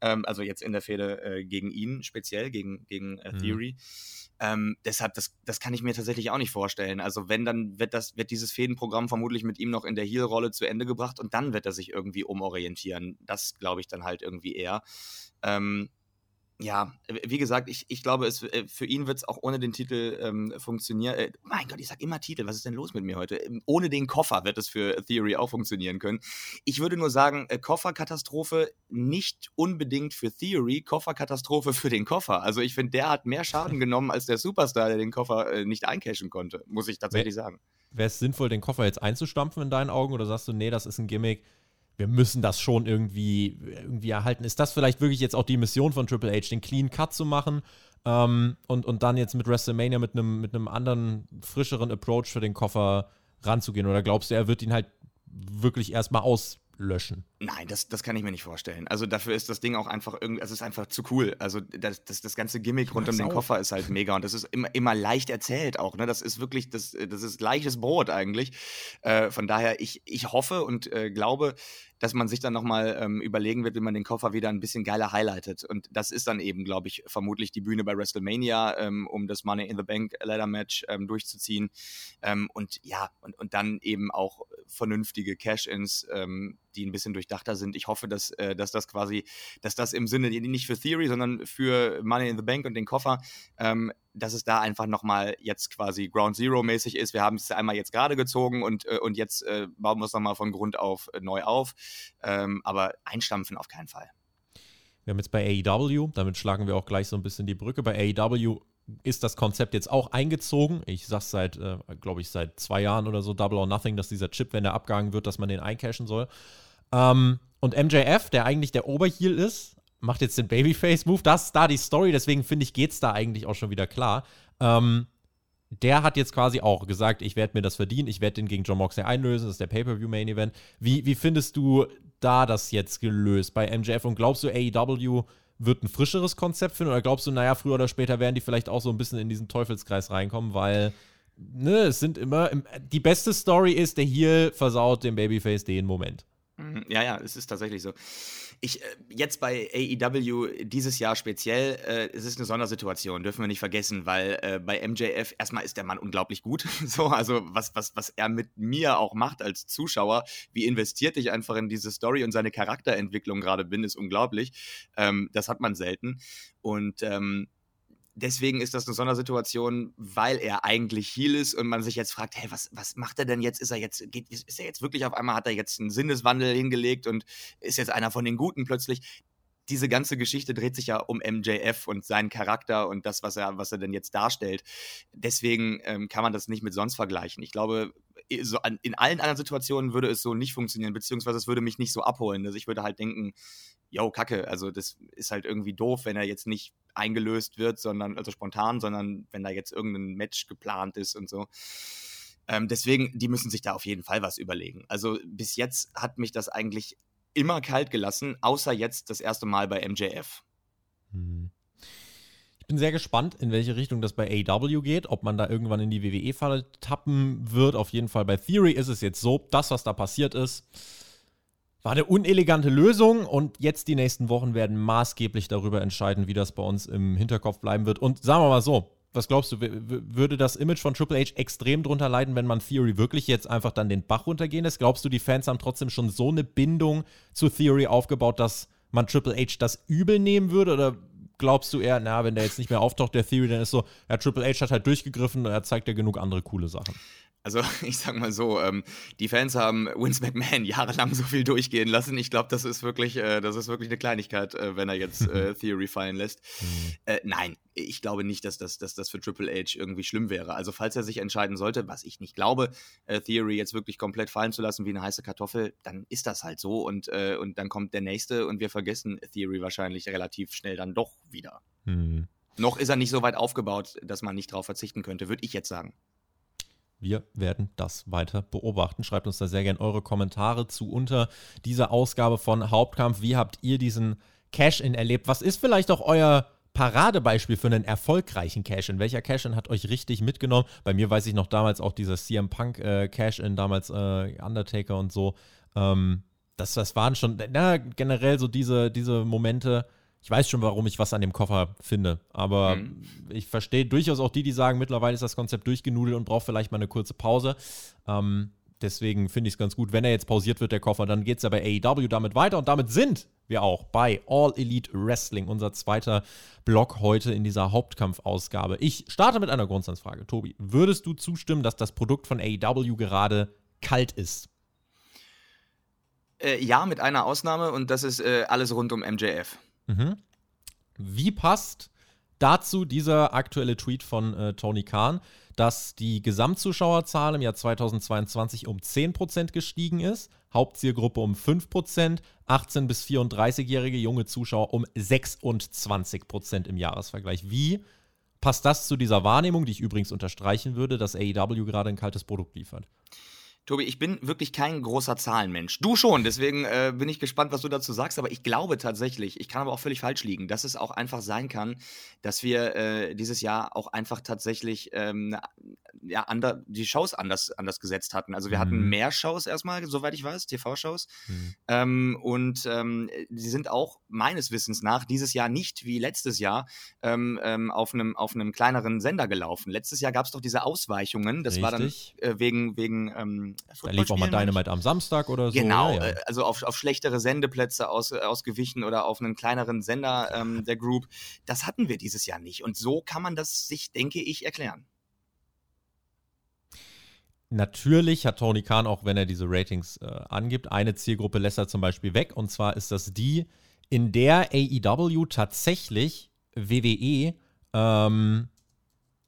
Ähm, also jetzt in der Fehde äh, gegen ihn, speziell gegen, gegen äh, mhm. Theory. Mhm. Ähm, deshalb, das, das kann ich mir tatsächlich auch nicht vorstellen. Also wenn, dann wird das, wird dieses Fädenprogramm vermutlich mit ihm noch in der Heel-Rolle zu Ende gebracht und dann wird er sich irgendwie umorientieren. Das glaube ich dann halt irgendwie eher. Ähm, ja, wie gesagt, ich, ich glaube, es, äh, für ihn wird es auch ohne den Titel ähm, funktionieren. Äh, mein Gott, ich sag immer Titel, was ist denn los mit mir heute? Ähm, ohne den Koffer wird es für Theory auch funktionieren können. Ich würde nur sagen, äh, Kofferkatastrophe nicht unbedingt für Theory, Kofferkatastrophe für den Koffer. Also ich finde, der hat mehr Schaden genommen als der Superstar, der den Koffer äh, nicht eincashen konnte, muss ich tatsächlich sagen. Wäre es sinnvoll, den Koffer jetzt einzustampfen in deinen Augen oder sagst du, nee, das ist ein Gimmick? Wir müssen das schon irgendwie, irgendwie erhalten. Ist das vielleicht wirklich jetzt auch die Mission von Triple H, den Clean Cut zu machen? ähm, und, und dann jetzt mit WrestleMania mit einem mit anderen, frischeren Approach für den Koffer ranzugehen? Oder glaubst du, er wird ihn halt wirklich erstmal auslöschen? Nein, das, das kann ich mir nicht vorstellen. Also dafür ist das Ding auch einfach irgendwie, es ist einfach zu cool. Also das, das, das ganze Gimmick rund um den Koffer ist halt mega und das ist immer, immer leicht erzählt auch. Ne? Das ist wirklich, das, das ist gleiches Brot eigentlich. Äh, von daher, ich, ich hoffe und äh, glaube, dass man sich dann nochmal ähm, überlegen wird, wie man den Koffer wieder ein bisschen geiler highlightet. Und das ist dann eben, glaube ich, vermutlich die Bühne bei WrestleMania, ähm, um das Money in the Bank Ladder Match ähm, durchzuziehen. Ähm, und ja, und, und dann eben auch vernünftige Cash-Ins, ähm, die ein bisschen durchdachter sind. Ich hoffe, dass, äh, dass das quasi, dass das im Sinne nicht für Theory, sondern für Money in the Bank und den Koffer, ähm, dass es da einfach nochmal jetzt quasi Ground Zero mäßig ist. Wir haben es einmal jetzt gerade gezogen und, äh, und jetzt äh, bauen wir es nochmal von Grund auf äh, neu auf. Ähm, aber einstampfen auf keinen Fall. Wir haben jetzt bei AEW, damit schlagen wir auch gleich so ein bisschen die Brücke. Bei AEW ist das Konzept jetzt auch eingezogen. Ich sag's seit, äh, glaube ich, seit zwei Jahren oder so, Double or Nothing, dass dieser Chip, wenn der abgehangen wird, dass man den eincashen soll. Ähm, und MJF, der eigentlich der Oberheal ist, macht jetzt den Babyface-Move. Das ist da die Story, deswegen finde ich, geht's da eigentlich auch schon wieder klar. Ähm, der hat jetzt quasi auch gesagt, ich werde mir das verdienen, ich werde den gegen John Moxley einlösen, das ist der Pay-Per-View-Main-Event. Wie, wie findest du da das jetzt gelöst bei MJF und glaubst du, AEW wird ein frischeres Konzept finden oder glaubst du, naja, früher oder später werden die vielleicht auch so ein bisschen in diesen Teufelskreis reinkommen, weil ne, es sind immer, die beste Story ist, der hier versaut dem Babyface den Moment. Mhm. Ja, ja, es ist tatsächlich so. Ich, äh, jetzt bei AEW dieses Jahr speziell, äh, es ist eine Sondersituation, dürfen wir nicht vergessen, weil äh, bei MJF erstmal ist der Mann unglaublich gut. [laughs] so, also was, was, was er mit mir auch macht als Zuschauer, wie investiert ich einfach in diese Story und seine Charakterentwicklung gerade bin, ist unglaublich. Ähm, das hat man selten. Und ähm, deswegen ist das eine Sondersituation, weil er eigentlich Heal ist und man sich jetzt fragt, hey, was, was macht er denn jetzt? Ist er jetzt, geht, ist er jetzt wirklich auf einmal, hat er jetzt einen Sinneswandel hingelegt und ist jetzt einer von den Guten plötzlich? Diese ganze Geschichte dreht sich ja um MJF und seinen Charakter und das, was er, was er denn jetzt darstellt. Deswegen ähm, kann man das nicht mit sonst vergleichen. Ich glaube, so an, in allen anderen Situationen würde es so nicht funktionieren, beziehungsweise es würde mich nicht so abholen. Also ich würde halt denken, yo, kacke, also das ist halt irgendwie doof, wenn er jetzt nicht eingelöst wird, sondern, also spontan, sondern wenn da jetzt irgendein Match geplant ist und so. Ähm, deswegen, die müssen sich da auf jeden Fall was überlegen. Also bis jetzt hat mich das eigentlich immer kalt gelassen, außer jetzt das erste Mal bei MJF. Hm. Ich bin sehr gespannt, in welche Richtung das bei AW geht, ob man da irgendwann in die WWE-Falle tappen wird. Auf jeden Fall bei Theory ist es jetzt so, das, was da passiert ist, war eine unelegante Lösung und jetzt die nächsten Wochen werden maßgeblich darüber entscheiden, wie das bei uns im Hinterkopf bleiben wird. Und sagen wir mal so, was glaubst du, würde das Image von Triple H extrem drunter leiden, wenn man Theory wirklich jetzt einfach dann den Bach runtergehen lässt? Glaubst du, die Fans haben trotzdem schon so eine Bindung zu Theory aufgebaut, dass man Triple H das übel nehmen würde? Oder glaubst du eher, na, wenn der jetzt nicht mehr auftaucht, der Theory, dann ist so, ja, Triple H hat halt durchgegriffen und er zeigt ja genug andere coole Sachen? Also [laughs] ich sag mal so, ähm, die Fans haben Vince McMahon jahrelang so viel durchgehen lassen. Ich glaube, das ist wirklich, äh, das ist wirklich eine Kleinigkeit, äh, wenn er jetzt äh, [laughs] Theory fallen lässt. Mhm. Äh, nein, ich glaube nicht, dass das, dass das für Triple H irgendwie schlimm wäre. Also falls er sich entscheiden sollte, was ich nicht glaube, äh, Theory jetzt wirklich komplett fallen zu lassen wie eine heiße Kartoffel, dann ist das halt so und, äh, und dann kommt der nächste und wir vergessen Theory wahrscheinlich relativ schnell dann doch wieder. Mhm. Noch ist er nicht so weit aufgebaut, dass man nicht darauf verzichten könnte, würde ich jetzt sagen. Wir werden das weiter beobachten. Schreibt uns da sehr gerne eure Kommentare zu unter dieser Ausgabe von Hauptkampf. Wie habt ihr diesen Cash-In erlebt? Was ist vielleicht auch euer Paradebeispiel für einen erfolgreichen Cash-In? Welcher Cash-In hat euch richtig mitgenommen? Bei mir weiß ich noch damals auch dieser CM Punk äh, Cash-In, damals äh, Undertaker und so. Ähm, das, das waren schon, na, generell so diese, diese Momente, ich weiß schon, warum ich was an dem Koffer finde. Aber mhm. ich verstehe durchaus auch die, die sagen, mittlerweile ist das Konzept durchgenudelt und braucht vielleicht mal eine kurze Pause. Ähm, deswegen finde ich es ganz gut, wenn er jetzt pausiert wird, der Koffer, dann geht es ja bei AEW damit weiter. Und damit sind wir auch bei All Elite Wrestling, unser zweiter Block heute in dieser Hauptkampfausgabe. Ich starte mit einer Grundsatzfrage. Tobi, würdest du zustimmen, dass das Produkt von AEW gerade kalt ist? Äh, ja, mit einer Ausnahme und das ist äh, alles rund um MJF. Mhm. Wie passt dazu dieser aktuelle Tweet von äh, Tony Khan? dass die Gesamtzuschauerzahl im Jahr 2022 um 10% gestiegen ist, Hauptzielgruppe um 5%, 18- bis 34-jährige junge Zuschauer um 26% im Jahresvergleich. Wie passt das zu dieser Wahrnehmung, die ich übrigens unterstreichen würde, dass AEW gerade ein kaltes Produkt liefert? Tobi, ich bin wirklich kein großer Zahlenmensch. Du schon, deswegen äh, bin ich gespannt, was du dazu sagst. Aber ich glaube tatsächlich, ich kann aber auch völlig falsch liegen, dass es auch einfach sein kann, dass wir äh, dieses Jahr auch einfach tatsächlich ähm, ja, ander, die Shows anders, anders gesetzt hatten. Also wir mhm. hatten mehr Shows erstmal, soweit ich weiß, TV-Shows. Mhm. Ähm, und ähm, sie sind auch meines Wissens nach dieses Jahr nicht wie letztes Jahr ähm, ähm, auf einem auf einem kleineren Sender gelaufen. Letztes Jahr gab es doch diese Ausweichungen. Das Richtig. war dann äh, wegen, wegen ähm, da lief auch mal Dynamite am Samstag oder so. Genau, ja, ja. Äh, also auf, auf schlechtere Sendeplätze aus, ausgewichen oder auf einen kleineren Sender ähm, der Group. Das hatten wir dieses Jahr nicht. Und so kann man das sich, denke ich, erklären. Natürlich hat Tony Khan, auch wenn er diese Ratings äh, angibt, eine Zielgruppe lässt er zum Beispiel weg. Und zwar ist das die, in der AEW tatsächlich WWE ähm,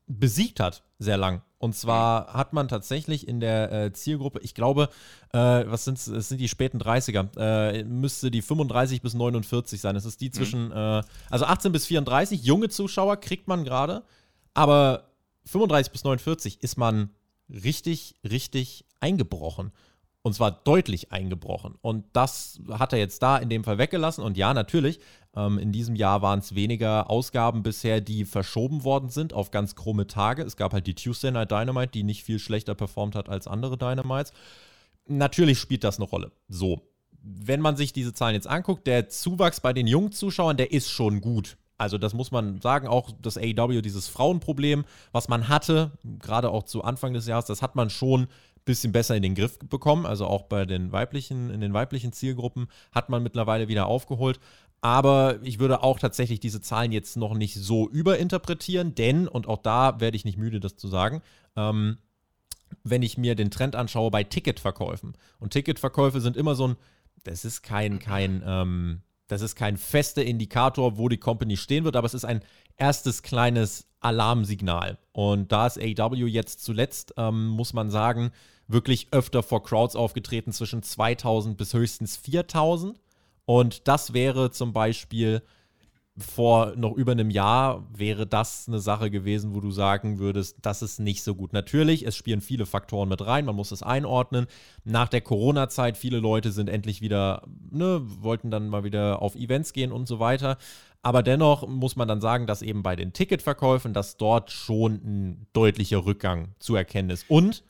besiegt hat, sehr lang. Und zwar hat man tatsächlich in der äh, Zielgruppe, ich glaube, äh, was sind es sind die späten 30er, äh, müsste die 35 bis 49 sein. Es ist die mhm. zwischen, mhm. also 18 bis 34, junge Zuschauer kriegt man gerade, aber 35 bis 49 ist man richtig, richtig eingebrochen. Und zwar deutlich eingebrochen. Und das hat er jetzt da in dem Fall weggelassen. Und ja, natürlich, ähm, in diesem Jahr waren es weniger Ausgaben bisher, die verschoben worden sind auf ganz krumme Tage. Es gab halt die Tuesday Night Dynamite, die nicht viel schlechter performt hat als andere Dynamites. Natürlich spielt das eine Rolle. So, wenn man sich diese Zahlen jetzt anguckt, der Zuwachs bei den jungen Zuschauern, der ist schon gut. Also das muss man sagen, auch das AEW, dieses Frauenproblem, was man hatte, gerade auch zu Anfang des Jahres, das hat man schon bisschen besser in den Griff bekommen. Also auch bei den weiblichen, in den weiblichen Zielgruppen hat man mittlerweile wieder aufgeholt. Aber ich würde auch tatsächlich diese Zahlen jetzt noch nicht so überinterpretieren, denn, und auch da werde ich nicht müde, das zu sagen, ähm, wenn ich mir den Trend anschaue bei Ticketverkäufen. Und Ticketverkäufe sind immer so ein, das ist kein, kein, ähm, das ist kein fester Indikator, wo die Company stehen wird, aber es ist ein erstes kleines Alarmsignal. Und da ist AEW jetzt zuletzt, ähm, muss man sagen, wirklich öfter vor Crowds aufgetreten, zwischen 2000 bis höchstens 4000. Und das wäre zum Beispiel vor noch über einem Jahr wäre das eine Sache gewesen, wo du sagen würdest, das ist nicht so gut. Natürlich, es spielen viele Faktoren mit rein, man muss es einordnen. Nach der Corona-Zeit, viele Leute sind endlich wieder, ne, wollten dann mal wieder auf Events gehen und so weiter. Aber dennoch muss man dann sagen, dass eben bei den Ticketverkäufen, dass dort schon ein deutlicher Rückgang zu erkennen ist. Und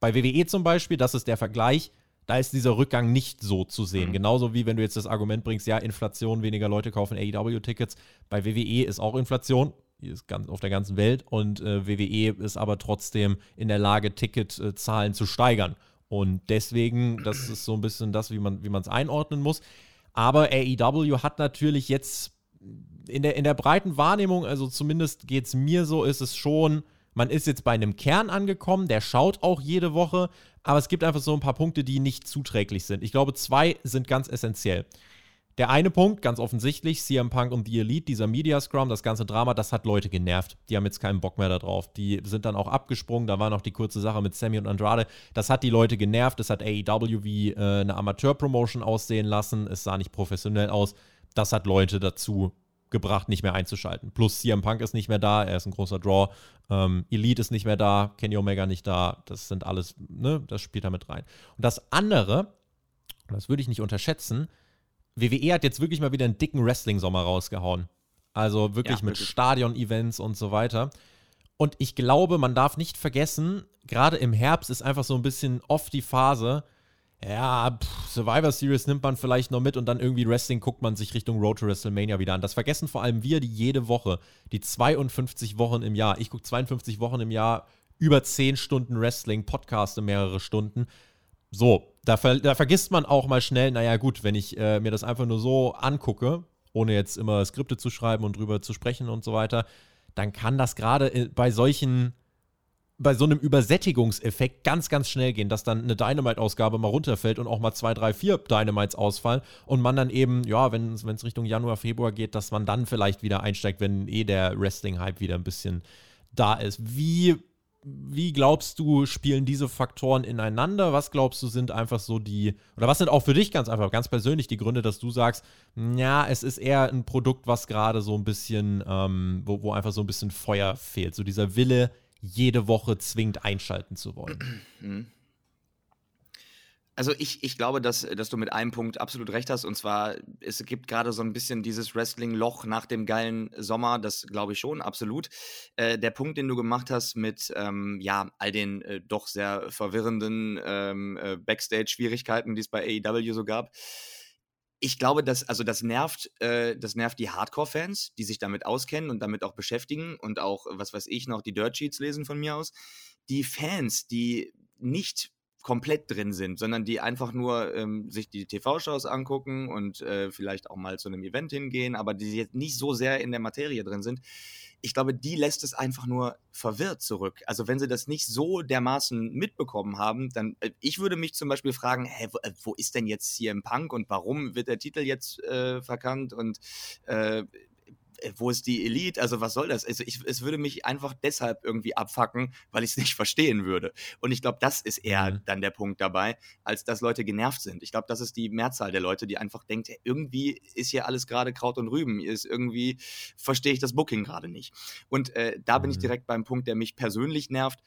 bei WWE zum Beispiel, das ist der Vergleich, da ist dieser Rückgang nicht so zu sehen. Mhm. Genauso wie wenn du jetzt das Argument bringst, ja, Inflation, weniger Leute kaufen AEW-Tickets. Bei WWE ist auch Inflation, die ist ganz auf der ganzen Welt und äh, WWE ist aber trotzdem in der Lage, Ticketzahlen zu steigern. Und deswegen, das ist so ein bisschen das, wie man es einordnen muss. Aber AEW hat natürlich jetzt in der, in der breiten Wahrnehmung, also zumindest geht es mir so, ist es schon man ist jetzt bei einem Kern angekommen, der schaut auch jede Woche, aber es gibt einfach so ein paar Punkte, die nicht zuträglich sind. Ich glaube, zwei sind ganz essentiell. Der eine Punkt, ganz offensichtlich, CM Punk und The Elite, dieser Media Scrum, das ganze Drama, das hat Leute genervt. Die haben jetzt keinen Bock mehr darauf. Die sind dann auch abgesprungen. Da war noch die kurze Sache mit Sammy und Andrade. Das hat die Leute genervt. Das hat AEW wie äh, eine Amateur-Promotion aussehen lassen. Es sah nicht professionell aus. Das hat Leute dazu gebracht, nicht mehr einzuschalten. Plus CM Punk ist nicht mehr da, er ist ein großer Draw. Ähm, Elite ist nicht mehr da, Kenny Omega nicht da. Das sind alles, ne, das spielt da mit rein. Und das andere, das würde ich nicht unterschätzen, WWE hat jetzt wirklich mal wieder einen dicken Wrestling-Sommer rausgehauen. Also wirklich ja, mit Stadion-Events und so weiter. Und ich glaube, man darf nicht vergessen, gerade im Herbst ist einfach so ein bisschen oft die Phase, ja, pff, Survivor Series nimmt man vielleicht noch mit und dann irgendwie Wrestling guckt man sich Richtung Road to WrestleMania wieder an. Das vergessen vor allem wir, die jede Woche, die 52 Wochen im Jahr, ich gucke 52 Wochen im Jahr, über 10 Stunden Wrestling, Podcaste mehrere Stunden. So, da, ver da vergisst man auch mal schnell, naja gut, wenn ich äh, mir das einfach nur so angucke, ohne jetzt immer Skripte zu schreiben und drüber zu sprechen und so weiter, dann kann das gerade äh, bei solchen bei so einem Übersättigungseffekt ganz, ganz schnell gehen, dass dann eine Dynamite-Ausgabe mal runterfällt und auch mal zwei, drei, vier Dynamites ausfallen und man dann eben, ja, wenn es Richtung Januar, Februar geht, dass man dann vielleicht wieder einsteigt, wenn eh der Wrestling-Hype wieder ein bisschen da ist. Wie wie glaubst du, spielen diese Faktoren ineinander? Was glaubst du, sind einfach so die, oder was sind auch für dich ganz einfach, ganz persönlich die Gründe, dass du sagst, ja, es ist eher ein Produkt, was gerade so ein bisschen, ähm, wo, wo einfach so ein bisschen Feuer fehlt. So dieser Wille, jede Woche zwingend einschalten zu wollen. Mhm. Also ich, ich glaube, dass, dass du mit einem Punkt absolut recht hast. Und zwar, es gibt gerade so ein bisschen dieses Wrestling-Loch nach dem geilen Sommer. Das glaube ich schon, absolut. Äh, der Punkt, den du gemacht hast mit ähm, ja, all den äh, doch sehr verwirrenden ähm, äh, Backstage-Schwierigkeiten, die es bei AEW so gab. Ich glaube, dass, also das nervt, äh, das nervt die Hardcore-Fans, die sich damit auskennen und damit auch beschäftigen und auch, was weiß ich, noch die Dirt Sheets lesen von mir aus. Die Fans, die nicht komplett drin sind, sondern die einfach nur ähm, sich die TV-Shows angucken und äh, vielleicht auch mal zu einem Event hingehen, aber die jetzt nicht so sehr in der Materie drin sind. Ich glaube, die lässt es einfach nur verwirrt zurück. Also wenn sie das nicht so dermaßen mitbekommen haben, dann äh, ich würde mich zum Beispiel fragen, hä, wo, äh, wo, ist denn jetzt hier im Punk und warum wird der Titel jetzt äh, verkannt und äh, wo ist die Elite? Also was soll das? Also ich, es würde mich einfach deshalb irgendwie abfacken, weil ich es [laughs] nicht verstehen würde. Und ich glaube, das ist eher mhm. dann der Punkt dabei, als dass Leute genervt sind. Ich glaube, das ist die Mehrzahl der Leute, die einfach denkt, irgendwie ist hier alles gerade Kraut und Rüben. Ist irgendwie verstehe ich das Booking gerade nicht. Und äh, da bin ich mhm. direkt beim Punkt, der mich persönlich nervt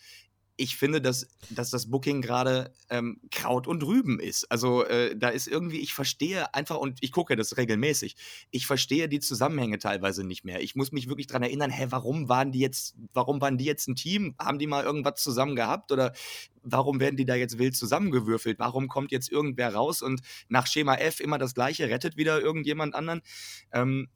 ich finde, dass, dass das Booking gerade ähm, Kraut und Rüben ist. Also äh, da ist irgendwie, ich verstehe einfach, und ich gucke das regelmäßig, ich verstehe die Zusammenhänge teilweise nicht mehr. Ich muss mich wirklich daran erinnern, hä, warum waren die jetzt, warum waren die jetzt ein Team? Haben die mal irgendwas zusammen gehabt? Oder warum werden die da jetzt wild zusammengewürfelt? Warum kommt jetzt irgendwer raus und nach Schema F immer das gleiche, rettet wieder irgendjemand anderen? Ähm,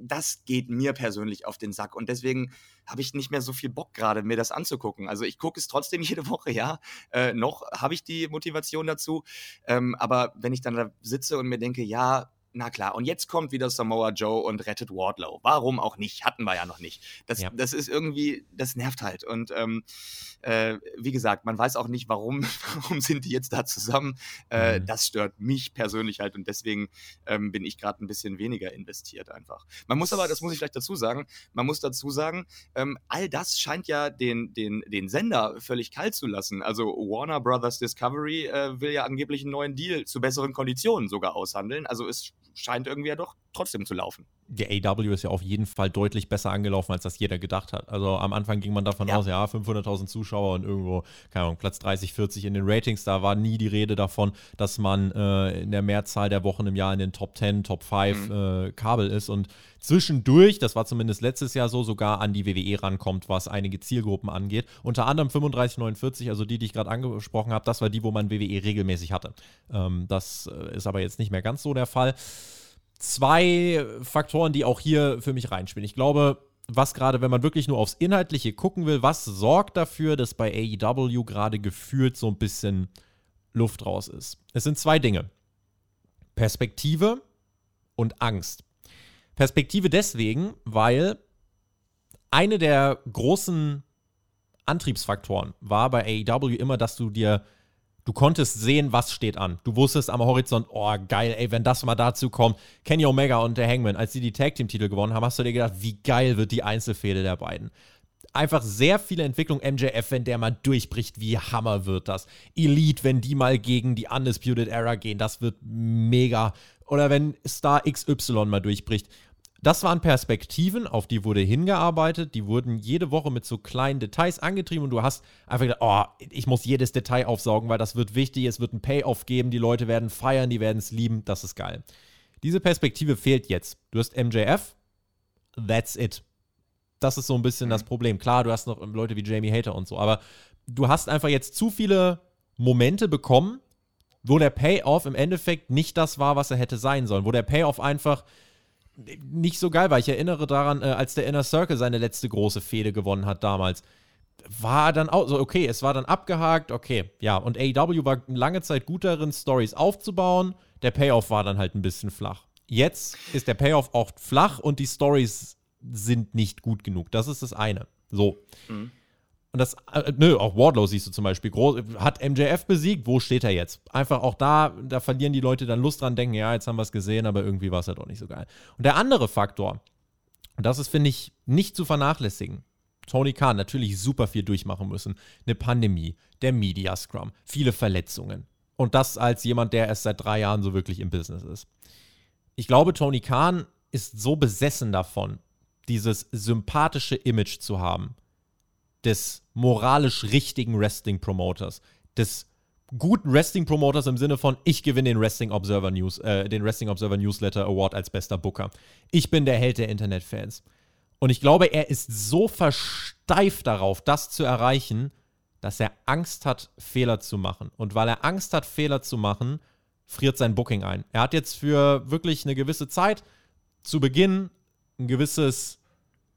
das geht mir persönlich auf den Sack. Und deswegen habe ich nicht mehr so viel Bock gerade, mir das anzugucken. Also ich gucke es trotzdem [laughs] jede Woche, ja. Äh, noch habe ich die Motivation dazu. Ähm, aber wenn ich dann da sitze und mir denke, ja, na klar, und jetzt kommt wieder Samoa Joe und rettet Wardlow. Warum auch nicht? Hatten wir ja noch nicht. Das, ja. das ist irgendwie, das nervt halt. Und ähm, äh, wie gesagt, man weiß auch nicht, warum, [laughs] warum sind die jetzt da zusammen. Äh, mhm. Das stört mich persönlich halt und deswegen ähm, bin ich gerade ein bisschen weniger investiert einfach. Man muss aber, das muss ich vielleicht dazu sagen, man muss dazu sagen, ähm, all das scheint ja den, den, den Sender völlig kalt zu lassen. Also Warner Brothers Discovery äh, will ja angeblich einen neuen Deal zu besseren Konditionen sogar aushandeln. Also es scheint irgendwie ja doch trotzdem zu laufen. Der AW ist ja auf jeden Fall deutlich besser angelaufen, als das jeder gedacht hat. Also am Anfang ging man davon ja. aus, ja, 500.000 Zuschauer und irgendwo, keine Ahnung, Platz 30, 40 in den Ratings. Da war nie die Rede davon, dass man äh, in der Mehrzahl der Wochen im Jahr in den Top 10, Top 5 mhm. äh, Kabel ist und zwischendurch, das war zumindest letztes Jahr so, sogar an die WWE rankommt, was einige Zielgruppen angeht. Unter anderem 3549, also die, die ich gerade angesprochen habe, das war die, wo man WWE regelmäßig hatte. Ähm, das äh, ist aber jetzt nicht mehr ganz so der Fall zwei Faktoren, die auch hier für mich reinspielen. Ich glaube, was gerade, wenn man wirklich nur aufs Inhaltliche gucken will, was sorgt dafür, dass bei AEW gerade gefühlt so ein bisschen Luft raus ist? Es sind zwei Dinge. Perspektive und Angst. Perspektive deswegen, weil eine der großen Antriebsfaktoren war bei AEW immer, dass du dir Du konntest sehen, was steht an. Du wusstest am Horizont, oh geil, ey, wenn das mal dazu kommt. Kenny Omega und der Hangman, als sie die Tag Team Titel gewonnen haben, hast du dir gedacht, wie geil wird die Einzelfehde der beiden. Einfach sehr viele Entwicklung MJF, wenn der mal durchbricht, wie Hammer wird das. Elite, wenn die mal gegen die Undisputed Era gehen, das wird mega. Oder wenn Star XY mal durchbricht. Das waren Perspektiven, auf die wurde hingearbeitet, die wurden jede Woche mit so kleinen Details angetrieben und du hast einfach gedacht, oh, ich muss jedes Detail aufsaugen, weil das wird wichtig, es wird ein Payoff geben, die Leute werden feiern, die werden es lieben, das ist geil. Diese Perspektive fehlt jetzt. Du hast MJF, that's it. Das ist so ein bisschen das mhm. Problem. Klar, du hast noch Leute wie Jamie Hater und so, aber du hast einfach jetzt zu viele Momente bekommen, wo der Payoff im Endeffekt nicht das war, was er hätte sein sollen, wo der Payoff einfach nicht so geil war. Ich erinnere daran, äh, als der Inner Circle seine letzte große Fehde gewonnen hat damals. War dann auch so, okay, es war dann abgehakt, okay, ja. Und AEW war lange Zeit gut darin, Stories aufzubauen. Der Payoff war dann halt ein bisschen flach. Jetzt ist der Payoff auch flach und die Stories sind nicht gut genug. Das ist das eine. So. Mhm. Und das, äh, nö, auch Wardlow siehst du zum Beispiel, groß, hat MJF besiegt, wo steht er jetzt? Einfach auch da, da verlieren die Leute dann Lust dran, denken, ja, jetzt haben wir es gesehen, aber irgendwie war es halt auch nicht so geil. Und der andere Faktor, und das ist, finde ich, nicht zu vernachlässigen, Tony Khan natürlich super viel durchmachen müssen. Eine Pandemie, der Media Scrum, viele Verletzungen. Und das als jemand, der erst seit drei Jahren so wirklich im Business ist. Ich glaube, Tony Khan ist so besessen davon, dieses sympathische Image zu haben, des moralisch richtigen Wrestling-Promoters, des guten Wrestling-Promoters im Sinne von, ich gewinne den Wrestling Observer News, äh, den Wrestling Observer Newsletter Award als bester Booker. Ich bin der Held der Internetfans. Und ich glaube, er ist so versteift darauf, das zu erreichen, dass er Angst hat, Fehler zu machen. Und weil er Angst hat, Fehler zu machen, friert sein Booking ein. Er hat jetzt für wirklich eine gewisse Zeit zu Beginn ein gewisses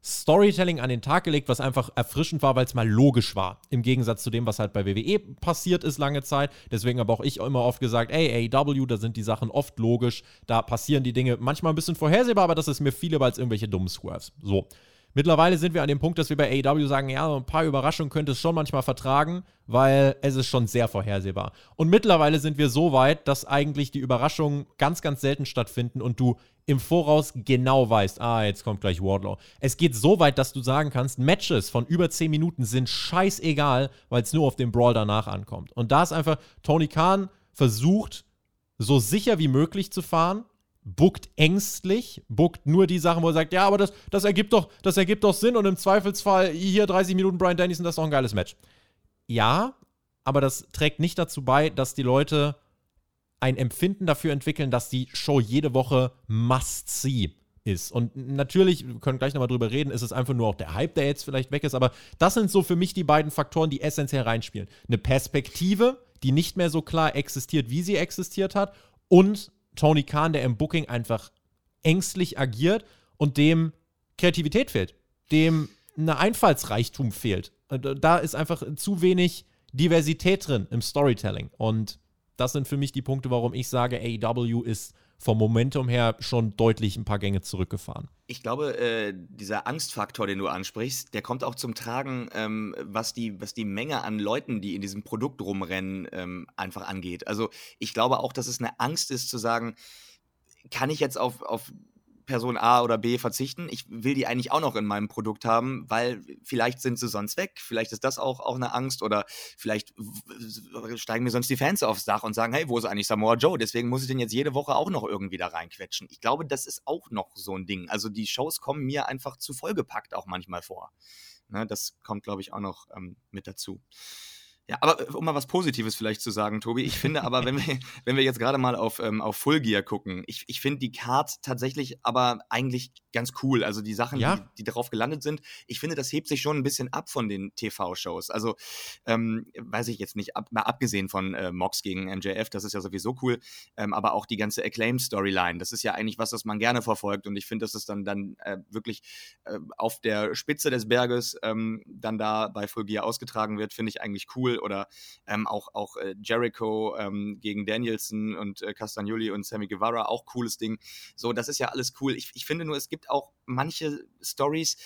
Storytelling an den Tag gelegt, was einfach erfrischend war, weil es mal logisch war. Im Gegensatz zu dem, was halt bei WWE passiert ist lange Zeit. Deswegen habe auch ich immer oft gesagt, ey, AEW, da sind die Sachen oft logisch. Da passieren die Dinge manchmal ein bisschen vorhersehbar, aber das ist mir viele, weil es irgendwelche dummen Swerves. So. Mittlerweile sind wir an dem Punkt, dass wir bei AEW sagen, ja, ein paar Überraschungen könnte es schon manchmal vertragen, weil es ist schon sehr vorhersehbar. Und mittlerweile sind wir so weit, dass eigentlich die Überraschungen ganz, ganz selten stattfinden und du im Voraus genau weißt, ah, jetzt kommt gleich Wardlow. Es geht so weit, dass du sagen kannst, Matches von über 10 Minuten sind scheißegal, weil es nur auf den Brawl danach ankommt. Und da ist einfach Tony Khan versucht, so sicher wie möglich zu fahren, buckt ängstlich, buckt nur die Sachen, wo er sagt, ja, aber das, das, ergibt doch, das ergibt doch Sinn und im Zweifelsfall hier 30 Minuten Brian Dennison, das ist doch ein geiles Match. Ja, aber das trägt nicht dazu bei, dass die Leute ein Empfinden dafür entwickeln, dass die Show jede Woche must-see ist. Und natürlich, wir können gleich nochmal drüber reden, ist es einfach nur auch der Hype, der jetzt vielleicht weg ist, aber das sind so für mich die beiden Faktoren, die essentiell reinspielen. Eine Perspektive, die nicht mehr so klar existiert, wie sie existiert hat und Tony Khan, der im Booking einfach ängstlich agiert und dem Kreativität fehlt, dem eine Einfallsreichtum fehlt. Da ist einfach zu wenig Diversität drin im Storytelling. Und das sind für mich die Punkte, warum ich sage, AEW ist vom Momentum her schon deutlich ein paar Gänge zurückgefahren. Ich glaube, äh, dieser Angstfaktor, den du ansprichst, der kommt auch zum Tragen, ähm, was, die, was die Menge an Leuten, die in diesem Produkt rumrennen, ähm, einfach angeht. Also ich glaube auch, dass es eine Angst ist zu sagen, kann ich jetzt auf, auf Person A oder B verzichten. Ich will die eigentlich auch noch in meinem Produkt haben, weil vielleicht sind sie sonst weg. Vielleicht ist das auch, auch eine Angst oder vielleicht steigen mir sonst die Fans aufs Dach und sagen, hey, wo ist eigentlich Samoa Joe? Deswegen muss ich den jetzt jede Woche auch noch irgendwie da reinquetschen. Ich glaube, das ist auch noch so ein Ding. Also die Shows kommen mir einfach zu vollgepackt auch manchmal vor. Ne, das kommt, glaube ich, auch noch ähm, mit dazu. Ja, aber äh, um mal was Positives vielleicht zu sagen, Tobi, ich finde aber, wenn wir, [laughs] wenn wir jetzt gerade mal auf, ähm, auf Full Gear gucken, ich, ich finde die Card tatsächlich aber eigentlich ganz cool. Also die Sachen, ja. die, die darauf gelandet sind, ich finde, das hebt sich schon ein bisschen ab von den TV-Shows. Also, ähm, weiß ich jetzt nicht, ab, mal abgesehen von äh, Mox gegen MJF, das ist ja sowieso cool, ähm, aber auch die ganze Acclaim-Storyline, das ist ja eigentlich was, das man gerne verfolgt und ich finde, dass es dann, dann äh, wirklich äh, auf der Spitze des Berges ähm, dann da bei Full Gear ausgetragen wird, finde ich eigentlich cool oder ähm, auch, auch äh, Jericho ähm, gegen Danielson und äh, Castagnoli und Sammy Guevara, auch cooles Ding. So, das ist ja alles cool. Ich, ich finde nur, es gibt auch manche Stories,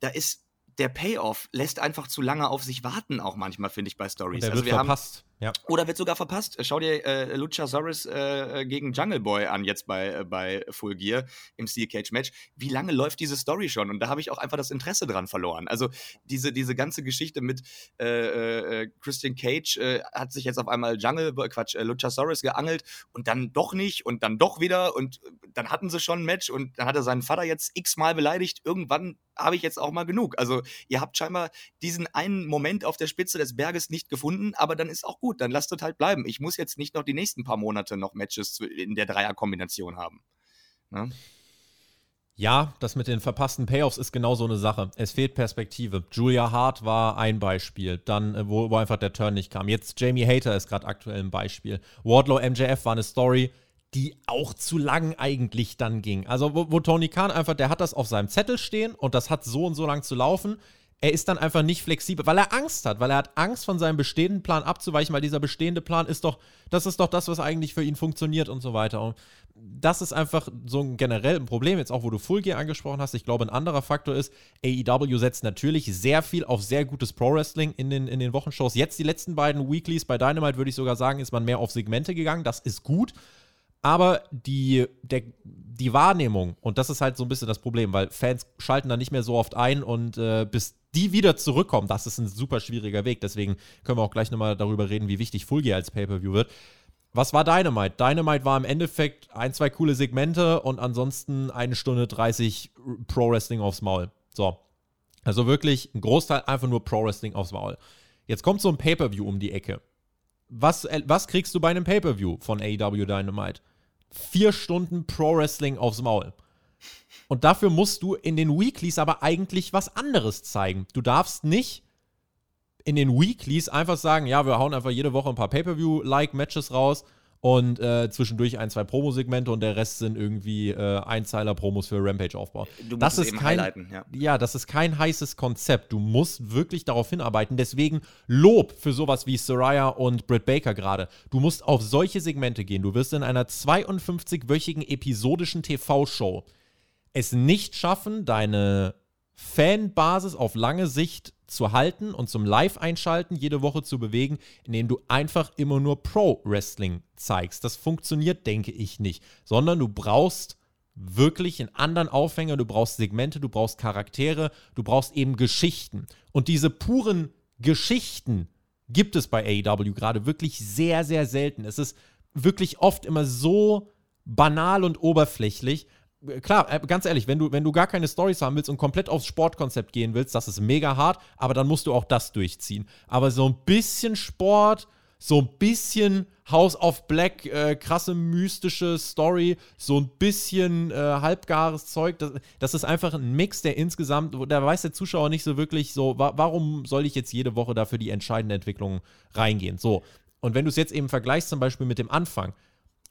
da ist der Payoff lässt einfach zu lange auf sich warten, auch manchmal, finde ich, bei Stories. Der also wird verpasst. Haben, ja. Oder wird sogar verpasst. Schau dir äh, Luchasaurus äh, äh, gegen Jungle Boy an, jetzt bei, äh, bei Full Gear im Steel Cage Match. Wie lange läuft diese Story schon? Und da habe ich auch einfach das Interesse dran verloren. Also diese, diese ganze Geschichte mit äh, äh, Christian Cage hat sich jetzt auf einmal Jungle, Quatsch, Luchasaurus geangelt und dann doch nicht und dann doch wieder und dann hatten sie schon ein Match und dann hat er seinen Vater jetzt x-mal beleidigt. Irgendwann habe ich jetzt auch mal genug. Also ihr habt scheinbar diesen einen Moment auf der Spitze des Berges nicht gefunden, aber dann ist auch gut gut, dann lasst es halt bleiben. Ich muss jetzt nicht noch die nächsten paar Monate noch Matches in der Dreierkombination haben. Ne? Ja, das mit den verpassten Payoffs ist genau so eine Sache. Es fehlt Perspektive. Julia Hart war ein Beispiel, dann, äh, wo, wo einfach der Turn nicht kam. Jetzt Jamie Hater ist gerade aktuell ein Beispiel. Wardlow MJF war eine Story, die auch zu lang eigentlich dann ging. Also, wo, wo Tony Khan einfach, der hat das auf seinem Zettel stehen und das hat so und so lang zu laufen er ist dann einfach nicht flexibel, weil er Angst hat, weil er hat Angst von seinem bestehenden Plan abzuweichen, weil dieser bestehende Plan ist doch, das ist doch das, was eigentlich für ihn funktioniert und so weiter. Und das ist einfach so ein generell ein Problem, jetzt auch wo du Full Gear angesprochen hast. Ich glaube, ein anderer Faktor ist, AEW setzt natürlich sehr viel auf sehr gutes Pro-Wrestling in den, in den Wochenshows. Jetzt die letzten beiden Weeklies bei Dynamite, würde ich sogar sagen, ist man mehr auf Segmente gegangen. Das ist gut. Aber die, der, die Wahrnehmung, und das ist halt so ein bisschen das Problem, weil Fans schalten da nicht mehr so oft ein und äh, bis die wieder zurückkommen, das ist ein super schwieriger Weg. Deswegen können wir auch gleich nochmal darüber reden, wie wichtig Full Gear als Pay-Per-View wird. Was war Dynamite? Dynamite war im Endeffekt ein, zwei coole Segmente und ansonsten eine Stunde 30 Pro Wrestling aufs Maul. So. Also wirklich ein Großteil einfach nur Pro Wrestling aufs Maul. Jetzt kommt so ein Pay-Per-View um die Ecke. Was, äh, was kriegst du bei einem Pay-Per-View von AEW Dynamite? Vier Stunden Pro Wrestling aufs Maul. Und dafür musst du in den Weeklies aber eigentlich was anderes zeigen. Du darfst nicht in den Weeklies einfach sagen, ja, wir hauen einfach jede Woche ein paar Pay-Per-View-like-Matches raus und äh, zwischendurch ein, zwei Promo-Segmente und der Rest sind irgendwie äh, Einzeiler-Promos für Rampage-Aufbau. Du das musst ist eben kein, ja. ja, das ist kein heißes Konzept. Du musst wirklich darauf hinarbeiten. Deswegen Lob für sowas wie Soraya und Britt Baker gerade. Du musst auf solche Segmente gehen. Du wirst in einer 52-wöchigen episodischen TV-Show es nicht schaffen, deine Fanbasis auf lange Sicht zu halten und zum Live-Einschalten jede Woche zu bewegen, indem du einfach immer nur Pro-Wrestling zeigst. Das funktioniert, denke ich, nicht, sondern du brauchst wirklich einen anderen Aufhänger, du brauchst Segmente, du brauchst Charaktere, du brauchst eben Geschichten. Und diese puren Geschichten gibt es bei AEW gerade wirklich sehr, sehr selten. Es ist wirklich oft immer so banal und oberflächlich, klar, äh, ganz ehrlich, wenn du, wenn du gar keine Stories haben willst und komplett aufs Sportkonzept gehen willst, das ist mega hart, aber dann musst du auch das durchziehen. Aber so ein bisschen Sport, so ein bisschen House of Black, äh, krasse mystische Story, so ein bisschen äh, halbgares Zeug, das, das, ist einfach ein Mix, der insgesamt, da weiß der Zuschauer nicht so wirklich so, wa warum soll ich jetzt jede Woche dafür die entscheidende Entwicklung reingehen? So. Und wenn du es jetzt eben vergleichst, zum Beispiel mit dem Anfang,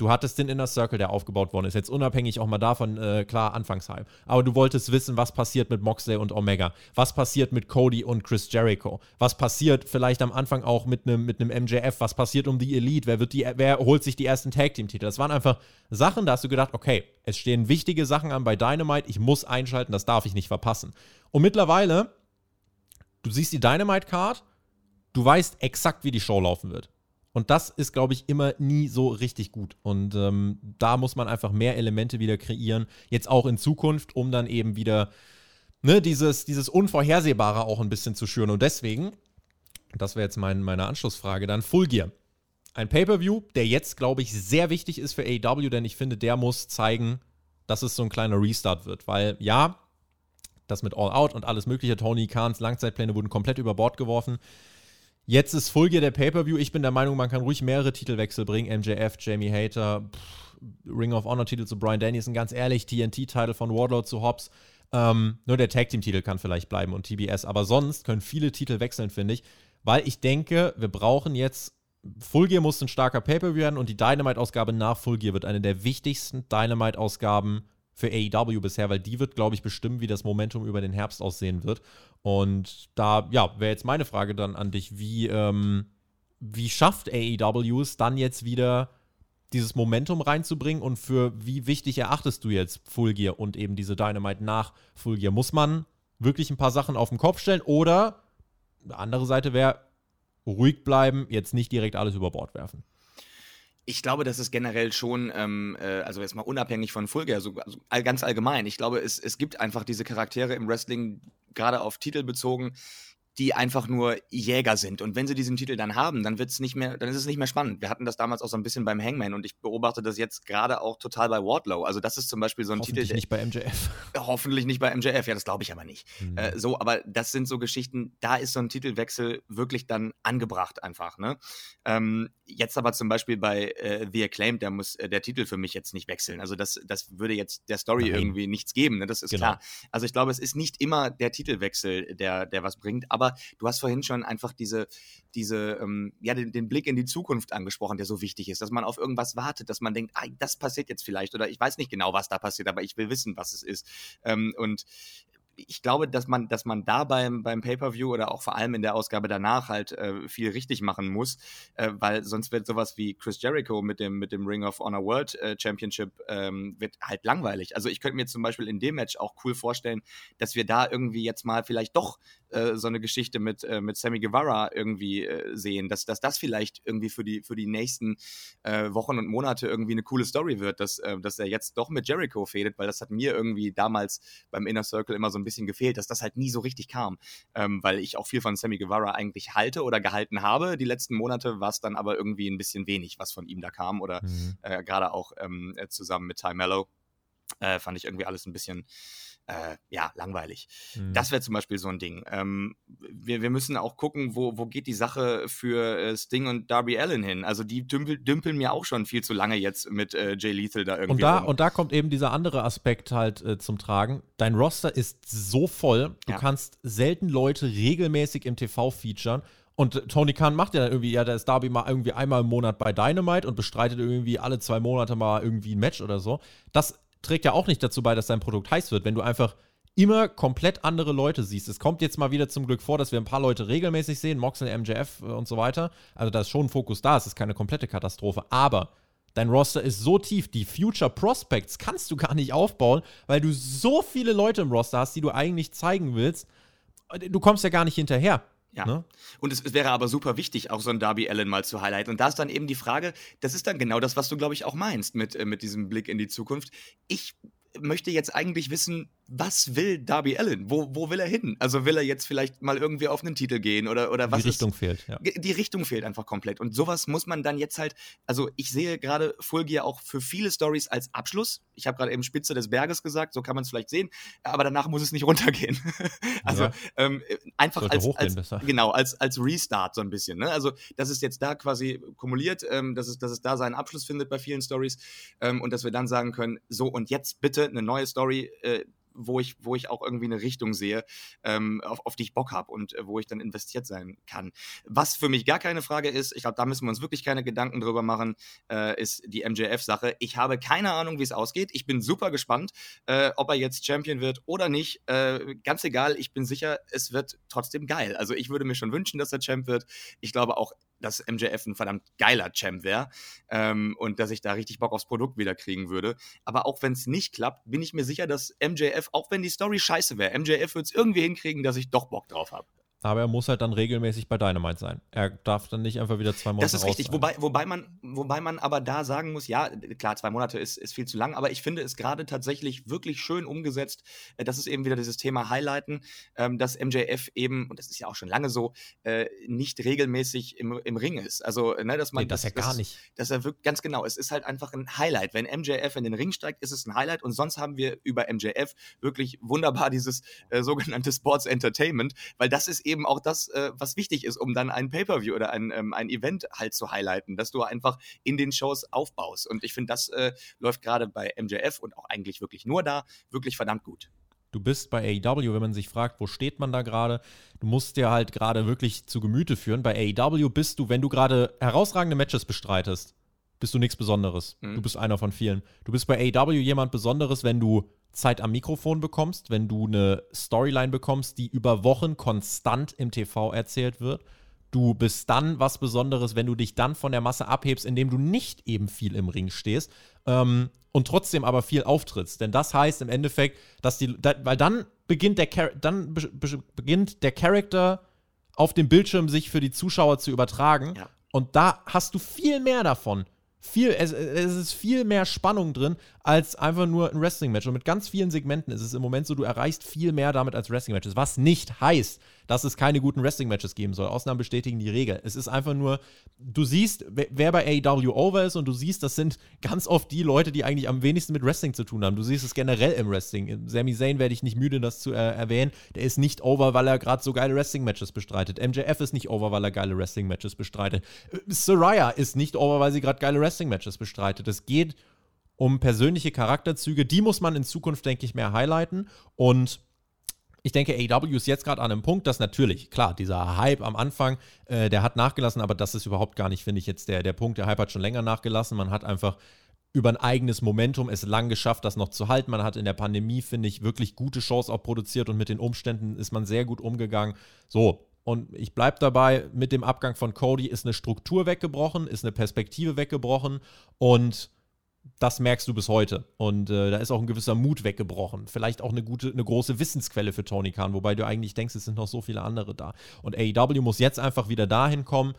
Du hattest den Inner Circle, der aufgebaut worden ist. Jetzt unabhängig auch mal davon, äh, klar, Anfangsheim. Aber du wolltest wissen, was passiert mit Moxley und Omega. Was passiert mit Cody und Chris Jericho? Was passiert vielleicht am Anfang auch mit einem mit MJF? Was passiert um die Elite? Wer, wird die, wer holt sich die ersten Tag-Team-Titel? Das waren einfach Sachen, da hast du gedacht, okay, es stehen wichtige Sachen an bei Dynamite. Ich muss einschalten, das darf ich nicht verpassen. Und mittlerweile, du siehst die Dynamite-Card, du weißt exakt, wie die Show laufen wird. Und das ist, glaube ich, immer nie so richtig gut. Und ähm, da muss man einfach mehr Elemente wieder kreieren, jetzt auch in Zukunft, um dann eben wieder ne, dieses, dieses Unvorhersehbare auch ein bisschen zu schüren. Und deswegen, das wäre jetzt mein, meine Anschlussfrage, dann Full Gear. Ein Pay-Per-View, der jetzt, glaube ich, sehr wichtig ist für AEW, denn ich finde, der muss zeigen, dass es so ein kleiner Restart wird. Weil ja, das mit All Out und alles Mögliche, Tony Kahns Langzeitpläne wurden komplett über Bord geworfen. Jetzt ist Full Gear der Pay-Per-View. Ich bin der Meinung, man kann ruhig mehrere Titelwechsel bringen. MJF, Jamie Hater, Ring of Honor-Titel zu Brian Danielson. Ganz ehrlich, TNT-Titel von Wardlow zu Hobbs. Ähm, nur der Tag-Team-Titel kann vielleicht bleiben und TBS. Aber sonst können viele Titel wechseln, finde ich. Weil ich denke, wir brauchen jetzt. Full Gear muss ein starker Pay-Per-View werden und die Dynamite-Ausgabe nach Full Gear wird eine der wichtigsten Dynamite-Ausgaben für AEW bisher, weil die wird, glaube ich, bestimmen, wie das Momentum über den Herbst aussehen wird. Und da, ja, wäre jetzt meine Frage dann an dich, wie, ähm, wie schafft AEW es dann jetzt wieder dieses Momentum reinzubringen und für wie wichtig erachtest du jetzt Full Gear und eben diese Dynamite nach Full Gear? Muss man wirklich ein paar Sachen auf den Kopf stellen oder eine andere Seite wäre ruhig bleiben, jetzt nicht direkt alles über Bord werfen? Ich glaube, dass es generell schon, ähm, äh, also jetzt mal unabhängig von Fulger, also, also all, ganz allgemein, ich glaube, es, es gibt einfach diese Charaktere im Wrestling, gerade auf Titel bezogen, die einfach nur Jäger sind. Und wenn sie diesen Titel dann haben, dann wird's nicht mehr, dann ist es nicht mehr spannend. Wir hatten das damals auch so ein bisschen beim Hangman und ich beobachte das jetzt gerade auch total bei Wardlow. Also das ist zum Beispiel so ein hoffentlich Titel. Nicht bei MJF. [laughs] Hoffentlich nicht bei MJF, ja, das glaube ich aber nicht. Mhm. Äh, so, aber das sind so Geschichten, da ist so ein Titelwechsel wirklich dann angebracht einfach. Ne? Ähm, jetzt aber zum Beispiel bei äh, The Acclaimed, der muss äh, der Titel für mich jetzt nicht wechseln. Also das, das würde jetzt der Story Nein. irgendwie nichts geben, ne? das ist genau. klar. Also ich glaube, es ist nicht immer der Titelwechsel, der, der was bringt, aber du hast vorhin schon einfach diese, diese ähm, ja, den, den, Blick in die Zukunft angesprochen, der so wichtig ist, dass man auf irgendwas wartet, dass man denkt, ah, das passiert jetzt vielleicht oder ich weiß nicht genau, was da passiert, aber ich will wissen, was es ist. Ähm, und ich glaube, dass man, dass man da beim, beim Pay-Per-View oder auch vor allem in der Ausgabe danach halt äh, viel richtig machen muss, äh, weil sonst wird sowas wie Chris Jericho mit dem, mit dem Ring of Honor World äh, Championship ähm, wird halt langweilig. Also ich könnte mir zum Beispiel in dem Match auch cool vorstellen, dass wir da irgendwie jetzt mal vielleicht doch äh, so eine Geschichte mit, äh, mit Sammy Guevara irgendwie äh, sehen, dass, dass das vielleicht irgendwie für die, für die nächsten Wochen und Monate irgendwie eine coole Story wird, dass, dass er jetzt doch mit Jericho fädet, weil das hat mir irgendwie damals beim Inner Circle immer so ein bisschen gefehlt, dass das halt nie so richtig kam, ähm, weil ich auch viel von Sammy Guevara eigentlich halte oder gehalten habe. Die letzten Monate war es dann aber irgendwie ein bisschen wenig, was von ihm da kam oder mhm. äh, gerade auch ähm, zusammen mit Ty Mello. Äh, fand ich irgendwie alles ein bisschen äh, ja, langweilig. Mhm. Das wäre zum Beispiel so ein Ding. Ähm, wir, wir müssen auch gucken, wo, wo geht die Sache für äh, Sting und Darby Allen hin. Also die dümpel, dümpeln mir auch schon viel zu lange jetzt mit äh, Jay Lethal da irgendwie. Und da, und da kommt eben dieser andere Aspekt halt äh, zum Tragen. Dein Roster ist so voll, du ja. kannst selten Leute regelmäßig im TV featuren. Und Tony Khan macht ja dann irgendwie, ja, da ist Darby mal irgendwie einmal im Monat bei Dynamite und bestreitet irgendwie alle zwei Monate mal irgendwie ein Match oder so. Das trägt ja auch nicht dazu bei, dass dein Produkt heiß wird, wenn du einfach immer komplett andere Leute siehst. Es kommt jetzt mal wieder zum Glück vor, dass wir ein paar Leute regelmäßig sehen, Moxley, MJF äh, und so weiter. Also da ist schon ein Fokus da, es ist keine komplette Katastrophe. Aber dein Roster ist so tief, die Future Prospects kannst du gar nicht aufbauen, weil du so viele Leute im Roster hast, die du eigentlich zeigen willst. Du kommst ja gar nicht hinterher. Ja. Ne? Und es, es, wäre aber super wichtig, auch so ein Darby Allen mal zu highlighten. Und da ist dann eben die Frage, das ist dann genau das, was du, glaube ich, auch meinst mit, äh, mit diesem Blick in die Zukunft. Ich möchte jetzt eigentlich wissen, was will Darby Allen? Wo, wo will er hin? Also will er jetzt vielleicht mal irgendwie auf einen Titel gehen oder, oder was? Die Richtung ist, fehlt, ja. Die Richtung fehlt einfach komplett. Und sowas muss man dann jetzt halt, also ich sehe gerade Full Gear auch für viele Stories als Abschluss. Ich habe gerade eben Spitze des Berges gesagt, so kann man es vielleicht sehen, aber danach muss es nicht [laughs] runtergehen. also ja. ähm, einfach als, als genau, als, als Restart so ein bisschen. Ne? Also, dass es jetzt da quasi kumuliert, ähm, dass, es, dass es da seinen Abschluss findet bei vielen Stories ähm, und dass wir dann sagen können, so und jetzt bitte eine neue Story. Äh, wo ich, wo ich auch irgendwie eine Richtung sehe, ähm, auf, auf die ich Bock habe und äh, wo ich dann investiert sein kann. Was für mich gar keine Frage ist, ich glaube, da müssen wir uns wirklich keine Gedanken drüber machen, äh, ist die MJF-Sache. Ich habe keine Ahnung, wie es ausgeht. Ich bin super gespannt, äh, ob er jetzt Champion wird oder nicht. Äh, ganz egal, ich bin sicher, es wird trotzdem geil. Also ich würde mir schon wünschen, dass er Champ wird. Ich glaube auch, dass MJF ein verdammt geiler Champ wäre ähm, und dass ich da richtig Bock aufs Produkt wieder kriegen würde. Aber auch wenn es nicht klappt, bin ich mir sicher, dass MJF, auch wenn die Story scheiße wäre, MJF wird es irgendwie hinkriegen, dass ich doch Bock drauf habe. Aber er muss halt dann regelmäßig bei Dynamite sein. Er darf dann nicht einfach wieder zwei Monate Das ist richtig, wobei, wobei, man, wobei man aber da sagen muss, ja, klar, zwei Monate ist, ist viel zu lang, aber ich finde es gerade tatsächlich wirklich schön umgesetzt. Äh, das ist eben wieder dieses Thema Highlighten, ähm, dass MJF eben, und das ist ja auch schon lange so, äh, nicht regelmäßig im, im Ring ist. Also, ne, dass man. Nee, das, das ja gar nicht. Dass er wirklich, ganz genau, es ist halt einfach ein Highlight. Wenn MJF in den Ring steigt, ist es ein Highlight und sonst haben wir über MJF wirklich wunderbar dieses äh, sogenannte Sports Entertainment, weil das ist eben auch das, äh, was wichtig ist, um dann ein Pay-Per-View oder ein, ähm, ein Event halt zu highlighten, dass du einfach in den Shows aufbaust. Und ich finde, das äh, läuft gerade bei MJF und auch eigentlich wirklich nur da wirklich verdammt gut. Du bist bei AEW, wenn man sich fragt, wo steht man da gerade, du musst dir halt gerade wirklich zu Gemüte führen. Bei AEW bist du, wenn du gerade herausragende Matches bestreitest, bist du nichts Besonderes. Mhm. Du bist einer von vielen. Du bist bei AEW jemand Besonderes, wenn du Zeit am Mikrofon bekommst, wenn du eine Storyline bekommst, die über Wochen konstant im TV erzählt wird. Du bist dann was Besonderes, wenn du dich dann von der Masse abhebst, indem du nicht eben viel im Ring stehst ähm, und trotzdem aber viel auftrittst. Denn das heißt im Endeffekt, dass die, da, weil dann beginnt der, dann be beginnt der Charakter auf dem Bildschirm sich für die Zuschauer zu übertragen. Ja. Und da hast du viel mehr davon, viel, es, es, ist viel mehr Spannung drin als einfach nur ein Wrestling-Match. Und mit ganz vielen Segmenten ist es im Moment so, du erreichst viel mehr damit als Wrestling-Matches. Was nicht heißt, dass es keine guten Wrestling-Matches geben soll. Ausnahmen bestätigen die Regel. Es ist einfach nur, du siehst, wer bei AEW over ist und du siehst, das sind ganz oft die Leute, die eigentlich am wenigsten mit Wrestling zu tun haben. Du siehst es generell im Wrestling. Sami Zayn werde ich nicht müde, das zu äh, erwähnen. Der ist nicht over, weil er gerade so geile Wrestling-Matches bestreitet. MJF ist nicht over, weil er geile Wrestling-Matches bestreitet. Äh, Soraya ist nicht over, weil sie gerade geile Wrestling-Matches bestreitet. Es geht um persönliche Charakterzüge. Die muss man in Zukunft, denke ich, mehr highlighten. Und ich denke, AEW ist jetzt gerade an einem Punkt, dass natürlich, klar, dieser Hype am Anfang, äh, der hat nachgelassen, aber das ist überhaupt gar nicht, finde ich, jetzt der, der Punkt. Der Hype hat schon länger nachgelassen. Man hat einfach über ein eigenes Momentum es lang geschafft, das noch zu halten. Man hat in der Pandemie, finde ich, wirklich gute Shows auch produziert und mit den Umständen ist man sehr gut umgegangen. So, und ich bleibe dabei, mit dem Abgang von Cody ist eine Struktur weggebrochen, ist eine Perspektive weggebrochen und das merkst du bis heute. Und äh, da ist auch ein gewisser Mut weggebrochen. Vielleicht auch eine gute, eine große Wissensquelle für Tony Khan, wobei du eigentlich denkst, es sind noch so viele andere da. Und AEW muss jetzt einfach wieder dahin kommen,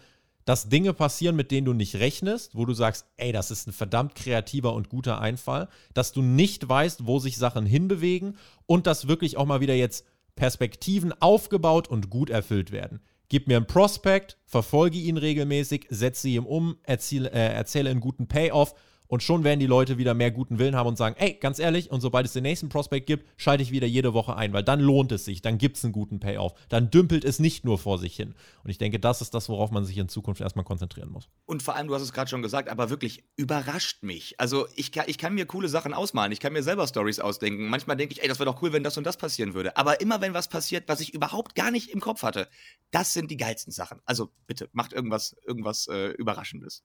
dass Dinge passieren, mit denen du nicht rechnest, wo du sagst, ey, das ist ein verdammt kreativer und guter Einfall, dass du nicht weißt, wo sich Sachen hinbewegen und dass wirklich auch mal wieder jetzt Perspektiven aufgebaut und gut erfüllt werden. Gib mir einen Prospect, verfolge ihn regelmäßig, setze ihn um, erzähle, äh, erzähle einen guten Payoff und schon werden die Leute wieder mehr guten Willen haben und sagen, ey, ganz ehrlich, und sobald es den nächsten Prospect gibt, schalte ich wieder jede Woche ein, weil dann lohnt es sich, dann gibt es einen guten Payoff. Dann dümpelt es nicht nur vor sich hin. Und ich denke, das ist das, worauf man sich in Zukunft erstmal konzentrieren muss. Und vor allem, du hast es gerade schon gesagt, aber wirklich überrascht mich. Also ich kann, ich kann mir coole Sachen ausmalen, ich kann mir selber Stories ausdenken. Manchmal denke ich, ey, das wäre doch cool, wenn das und das passieren würde. Aber immer wenn was passiert, was ich überhaupt gar nicht im Kopf hatte, das sind die geilsten Sachen. Also bitte, macht irgendwas, irgendwas äh, Überraschendes.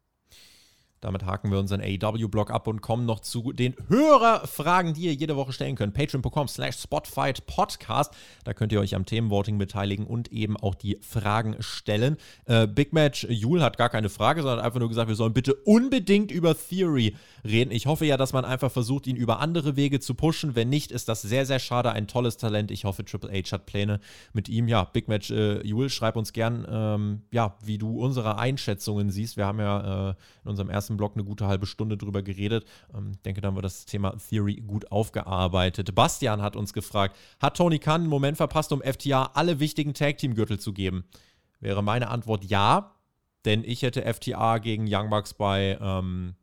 Damit haken wir unseren AEW-Blog ab und kommen noch zu den Hörerfragen, die ihr jede Woche stellen könnt. Patreon.com slash Spotfight Podcast. Da könnt ihr euch am Themenvoting beteiligen und eben auch die Fragen stellen. Äh, Big Match Jule hat gar keine Frage, sondern einfach nur gesagt, wir sollen bitte unbedingt über Theory reden. Ich hoffe ja, dass man einfach versucht, ihn über andere Wege zu pushen. Wenn nicht, ist das sehr, sehr schade. Ein tolles Talent. Ich hoffe, Triple H hat Pläne mit ihm. Ja, Big Match äh, Jule, schreib uns gern, ähm, ja, wie du unsere Einschätzungen siehst. Wir haben ja äh, in unserem ersten ersten Blog eine gute halbe Stunde drüber geredet. Ähm, ich denke, dann wird das Thema Theory gut aufgearbeitet. Bastian hat uns gefragt, hat Tony Khan den Moment verpasst, um FTA alle wichtigen Tag-Team-Gürtel zu geben? Wäre meine Antwort ja, denn ich hätte FTA gegen Young Bucks bei, ähm,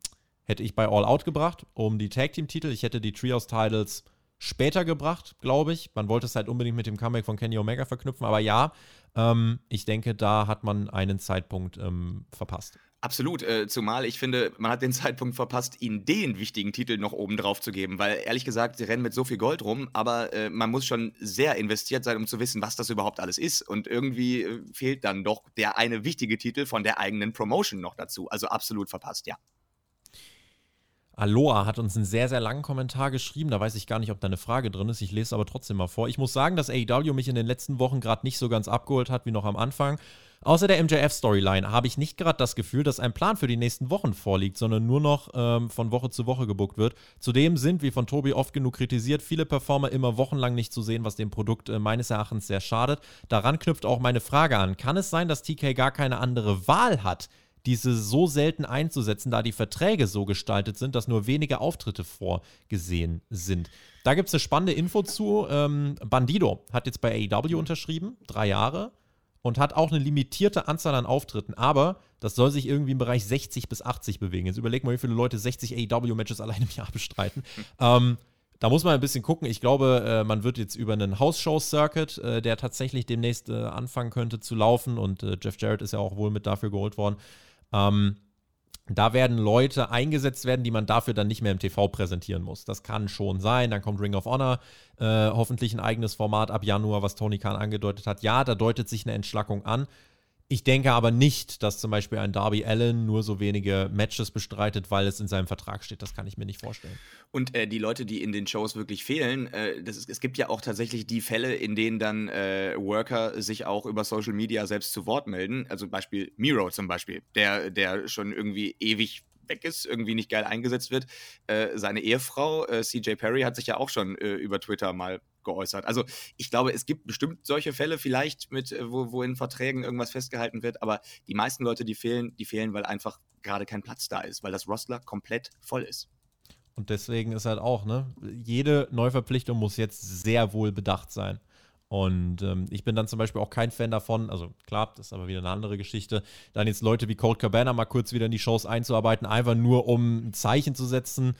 hätte ich bei All Out gebracht, um die Tag-Team-Titel. Ich hätte die Trios-Titles später gebracht, glaube ich. Man wollte es halt unbedingt mit dem Comeback von Kenny Omega verknüpfen, aber ja, ähm, ich denke, da hat man einen Zeitpunkt ähm, verpasst. Absolut, äh, zumal ich finde, man hat den [laughs] Zeitpunkt verpasst, ihnen den wichtigen Titel noch oben drauf zu geben, weil ehrlich gesagt, sie rennen mit so viel Gold rum, aber äh, man muss schon sehr investiert sein, um zu wissen, was das überhaupt alles ist. Und irgendwie äh, fehlt dann doch der eine wichtige Titel von der eigenen Promotion noch dazu. Also absolut verpasst, ja. Aloha hat uns einen sehr, sehr langen Kommentar geschrieben. Da weiß ich gar nicht, ob da eine Frage drin ist. Ich lese es aber trotzdem mal vor. Ich muss sagen, dass AEW mich in den letzten Wochen gerade nicht so ganz abgeholt hat wie noch am Anfang. Außer der MJF-Storyline habe ich nicht gerade das Gefühl, dass ein Plan für die nächsten Wochen vorliegt, sondern nur noch ähm, von Woche zu Woche gebuckt wird. Zudem sind, wie von Tobi oft genug kritisiert, viele Performer immer wochenlang nicht zu sehen, was dem Produkt äh, meines Erachtens sehr schadet. Daran knüpft auch meine Frage an. Kann es sein, dass TK gar keine andere Wahl hat? diese so selten einzusetzen, da die Verträge so gestaltet sind, dass nur wenige Auftritte vorgesehen sind. Da gibt es eine spannende Info zu. Ähm, Bandido hat jetzt bei AEW unterschrieben, drei Jahre und hat auch eine limitierte Anzahl an Auftritten, aber das soll sich irgendwie im Bereich 60 bis 80 bewegen. Jetzt überleg mal, wie viele Leute 60 AEW-Matches [laughs] allein im Jahr bestreiten. ähm, da muss man ein bisschen gucken. Ich glaube, äh, man wird jetzt über einen House-Show-Circuit, äh, der tatsächlich demnächst äh, anfangen könnte zu laufen und Jeff Jarrett ist ja auch wohl mit dafür geholt worden. Ähm, da werden Leute eingesetzt werden, die man dafür dann nicht mehr im TV präsentieren muss. Das kann schon sein. Dann kommt Ring of Honor, äh, hoffentlich ein eigenes Format ab Januar, was Tony Khan angedeutet hat. Ja, da deutet sich eine Entschlackung an. Ich denke aber nicht, dass zum Beispiel ein Darby Allen nur so wenige Matches bestreitet, weil es in seinem Vertrag steht. Das kann ich mir nicht vorstellen. Und äh, die Leute, die in den Shows wirklich fehlen, äh, ist, es gibt ja auch tatsächlich die Fälle, in denen dann äh, Worker sich auch über Social Media selbst zu Wort melden. Also Beispiel Miro zum Beispiel, der, der schon irgendwie ewig weg ist, irgendwie nicht geil eingesetzt wird. Äh, seine Ehefrau, äh, CJ Perry, hat sich ja auch schon äh, über Twitter mal geäußert. Also ich glaube, es gibt bestimmt solche Fälle vielleicht mit, äh, wo, wo in Verträgen irgendwas festgehalten wird, aber die meisten Leute, die fehlen, die fehlen, weil einfach gerade kein Platz da ist, weil das Roster komplett voll ist. Und deswegen ist halt auch, ne, jede Neuverpflichtung muss jetzt sehr wohl bedacht sein. Und ähm, ich bin dann zum Beispiel auch kein Fan davon, also klar, das ist aber wieder eine andere Geschichte, dann jetzt Leute wie Cold Cabana mal kurz wieder in die Shows einzuarbeiten, einfach nur um ein Zeichen zu setzen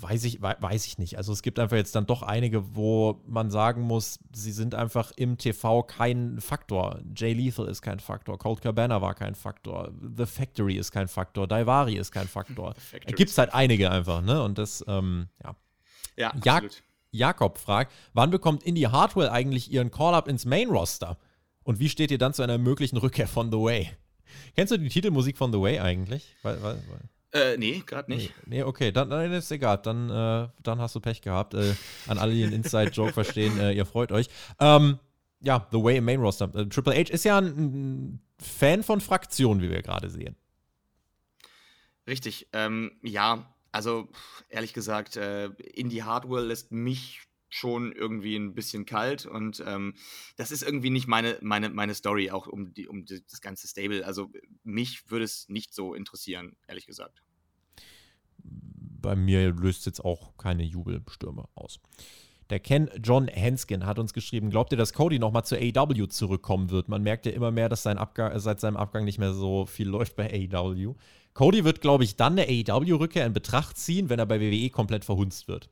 weiß ich, weiß ich nicht. Also es gibt einfach jetzt dann doch einige, wo man sagen muss, sie sind einfach im TV kein Faktor. Jay Lethal ist kein Faktor, Cold Cabana war kein Faktor, The Factory ist kein Faktor, Daivari ist kein Faktor. Da gibt es halt einige einfach, ne? Und das, ähm, ja. Ja, ja Jakob fragt, wann bekommt Indie Hardwell eigentlich ihren Call-Up ins Main-Roster? Und wie steht ihr dann zu einer möglichen Rückkehr von The Way? Kennst du die Titelmusik von The Way eigentlich? Weil, weil, weil äh, nee, gerade nicht. Nee, nee, okay, dann, dann ist egal. Dann, äh, dann hast du Pech gehabt. Äh, an alle, die den Inside-Joke verstehen, äh, ihr freut euch. Ähm, ja, The Way im Main Roster. Äh, Triple H ist ja ein, ein Fan von Fraktionen, wie wir gerade sehen. Richtig. Ähm, ja, Also, ehrlich gesagt, äh, Indie Hardware lässt mich schon irgendwie ein bisschen kalt und ähm, das ist irgendwie nicht meine, meine, meine Story, auch um, die, um das ganze Stable. Also mich würde es nicht so interessieren, ehrlich gesagt. Bei mir löst jetzt auch keine Jubelstürme aus. Der Ken John Henskin hat uns geschrieben, glaubt ihr, dass Cody nochmal zur AEW zurückkommen wird? Man merkt ja immer mehr, dass sein Abgang, seit seinem Abgang nicht mehr so viel läuft bei AEW. Cody wird, glaube ich, dann eine AEW-Rückkehr in Betracht ziehen, wenn er bei WWE komplett verhunzt wird.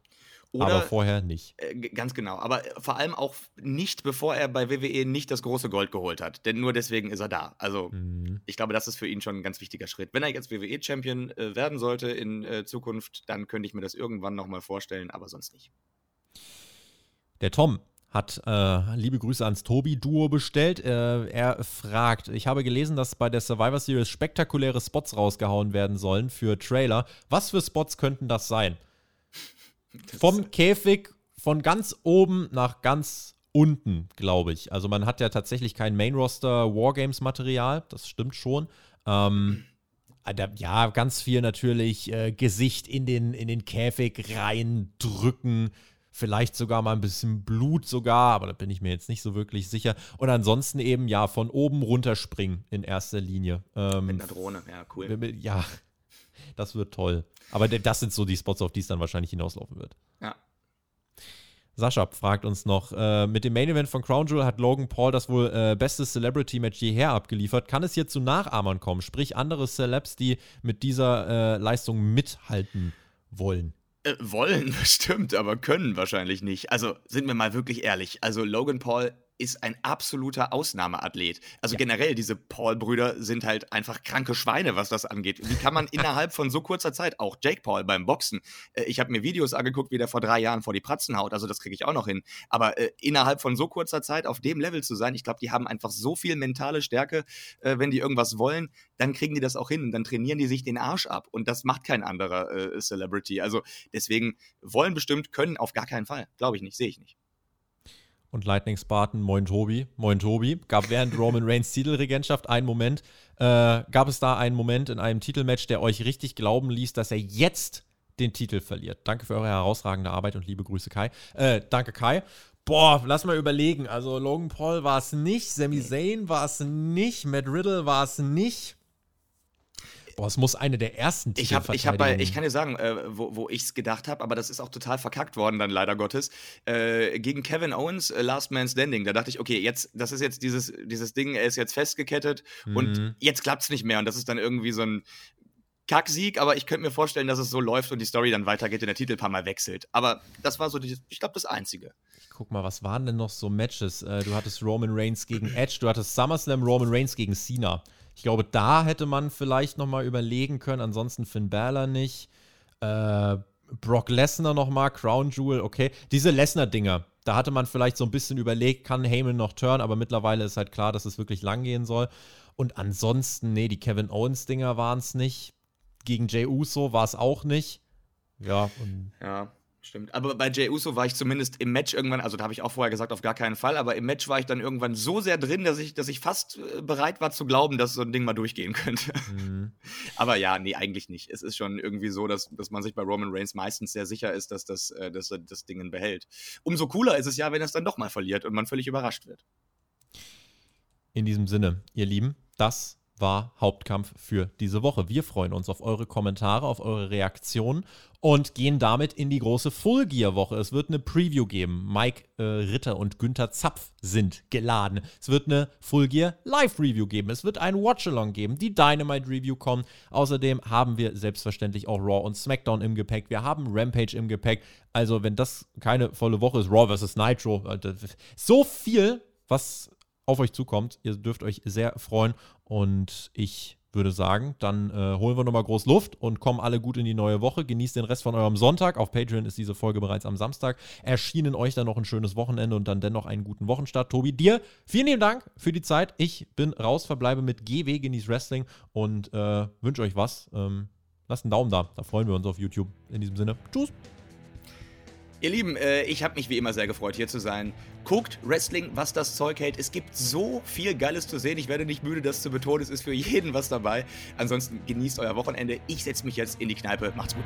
Oder, aber vorher nicht. Äh, ganz genau. Aber vor allem auch nicht, bevor er bei WWE nicht das große Gold geholt hat. Denn nur deswegen ist er da. Also, mhm. ich glaube, das ist für ihn schon ein ganz wichtiger Schritt. Wenn er jetzt WWE-Champion äh, werden sollte in äh, Zukunft, dann könnte ich mir das irgendwann nochmal vorstellen, aber sonst nicht. Der Tom hat äh, liebe Grüße ans Tobi-Duo bestellt. Äh, er fragt, ich habe gelesen, dass bei der Survivor Series spektakuläre Spots rausgehauen werden sollen für Trailer. Was für Spots könnten das sein? Vom Käfig von ganz oben nach ganz unten, glaube ich. Also man hat ja tatsächlich kein Main-Roster Wargames-Material, das stimmt schon. Ähm, äh, ja, ganz viel natürlich äh, Gesicht in den, in den Käfig reindrücken, vielleicht sogar mal ein bisschen Blut sogar, aber da bin ich mir jetzt nicht so wirklich sicher. Und ansonsten eben ja von oben runterspringen in erster Linie. Ähm, Mit einer Drohne, ja, cool. Ja, [laughs] das wird toll. Aber das sind so die Spots, auf die es dann wahrscheinlich hinauslaufen wird. Ja. Sascha fragt uns noch, äh, mit dem Main Event von Crown Jewel hat Logan Paul das wohl äh, beste Celebrity-Match jeher abgeliefert. Kann es hier zu Nachahmern kommen? Sprich, andere Celebs, die mit dieser äh, Leistung mithalten wollen? Äh, wollen [laughs] bestimmt, aber können wahrscheinlich nicht. Also sind wir mal wirklich ehrlich. Also Logan Paul ist ein absoluter Ausnahmeathlet. Also ja. generell, diese Paul-Brüder sind halt einfach kranke Schweine, was das angeht. Wie kann man innerhalb von so kurzer Zeit, auch Jake Paul beim Boxen, äh, ich habe mir Videos angeguckt, wie der vor drei Jahren vor die Pratzen haut, also das kriege ich auch noch hin. Aber äh, innerhalb von so kurzer Zeit auf dem Level zu sein, ich glaube, die haben einfach so viel mentale Stärke, äh, wenn die irgendwas wollen, dann kriegen die das auch hin und dann trainieren die sich den Arsch ab. Und das macht kein anderer äh, Celebrity. Also deswegen wollen bestimmt, können auf gar keinen Fall. Glaube ich nicht, sehe ich nicht und Lightning Spartan, moin Tobi, moin Tobi. Gab während [laughs] Roman Reigns Titelregentschaft einen Moment, äh, gab es da einen Moment in einem Titelmatch, der euch richtig glauben ließ, dass er jetzt den Titel verliert. Danke für eure herausragende Arbeit und liebe Grüße Kai. Äh, danke Kai. Boah, lass mal überlegen. Also Logan Paul war es nicht, Sami Zayn war es nicht, Matt Riddle war es nicht. Boah, es muss eine der ersten ich hab, ich hab bei, Ich kann dir sagen, äh, wo, wo ich es gedacht habe, aber das ist auch total verkackt worden dann leider Gottes. Äh, gegen Kevin Owens, äh, Last Man Standing. Da dachte ich, okay, jetzt, das ist jetzt dieses, dieses Ding, er ist jetzt festgekettet mhm. und jetzt klappt es nicht mehr. Und das ist dann irgendwie so ein Kacksieg, aber ich könnte mir vorstellen, dass es so läuft und die Story dann weitergeht und der Titel ein paar Mal wechselt. Aber das war so, die, ich glaube, das Einzige. Ich guck mal, was waren denn noch so Matches? Äh, du hattest Roman Reigns gegen Edge, du hattest SummerSlam Roman Reigns gegen Cena. Ich glaube, da hätte man vielleicht nochmal überlegen können. Ansonsten Finn Balor nicht. Äh, Brock Lesnar nochmal, Crown Jewel, okay. Diese Lesnar-Dinger, da hatte man vielleicht so ein bisschen überlegt, kann Heyman noch turn, aber mittlerweile ist halt klar, dass es wirklich lang gehen soll. Und ansonsten, nee, die Kevin Owens-Dinger waren es nicht. Gegen Jay Uso war es auch nicht. Ja, ja. Stimmt. Aber bei Jey Uso war ich zumindest im Match irgendwann, also da habe ich auch vorher gesagt, auf gar keinen Fall, aber im Match war ich dann irgendwann so sehr drin, dass ich, dass ich fast äh, bereit war zu glauben, dass so ein Ding mal durchgehen könnte. Mhm. [laughs] aber ja, nee, eigentlich nicht. Es ist schon irgendwie so, dass, dass man sich bei Roman Reigns meistens sehr sicher ist, dass, das, äh, dass er das Ding behält. Umso cooler ist es ja, wenn er es dann doch mal verliert und man völlig überrascht wird. In diesem Sinne, ihr Lieben, das war Hauptkampf für diese Woche. Wir freuen uns auf eure Kommentare, auf eure Reaktionen und gehen damit in die große Full Gear Woche. Es wird eine Preview geben. Mike äh, Ritter und Günther Zapf sind geladen. Es wird eine Full Gear Live Review geben. Es wird ein Watchalong geben. Die Dynamite Review kommt. Außerdem haben wir selbstverständlich auch Raw und SmackDown im Gepäck. Wir haben Rampage im Gepäck. Also, wenn das keine volle Woche ist, Raw vs. Nitro, äh, so viel, was auf euch zukommt. Ihr dürft euch sehr freuen und ich würde sagen, dann äh, holen wir nochmal groß Luft und kommen alle gut in die neue Woche. Genießt den Rest von eurem Sonntag. Auf Patreon ist diese Folge bereits am Samstag erschienen. Euch dann noch ein schönes Wochenende und dann dennoch einen guten Wochenstart. Tobi, dir vielen lieben Dank für die Zeit. Ich bin raus, verbleibe mit GW, genießt Wrestling und äh, wünsche euch was. Ähm, lasst einen Daumen da, da freuen wir uns auf YouTube. In diesem Sinne, tschüss. Ihr Lieben, äh, ich habe mich wie immer sehr gefreut, hier zu sein. Guckt Wrestling, was das Zeug hält. Es gibt so viel Geiles zu sehen. Ich werde nicht müde, das zu betonen. Es ist für jeden was dabei. Ansonsten genießt euer Wochenende. Ich setze mich jetzt in die Kneipe. Macht's gut.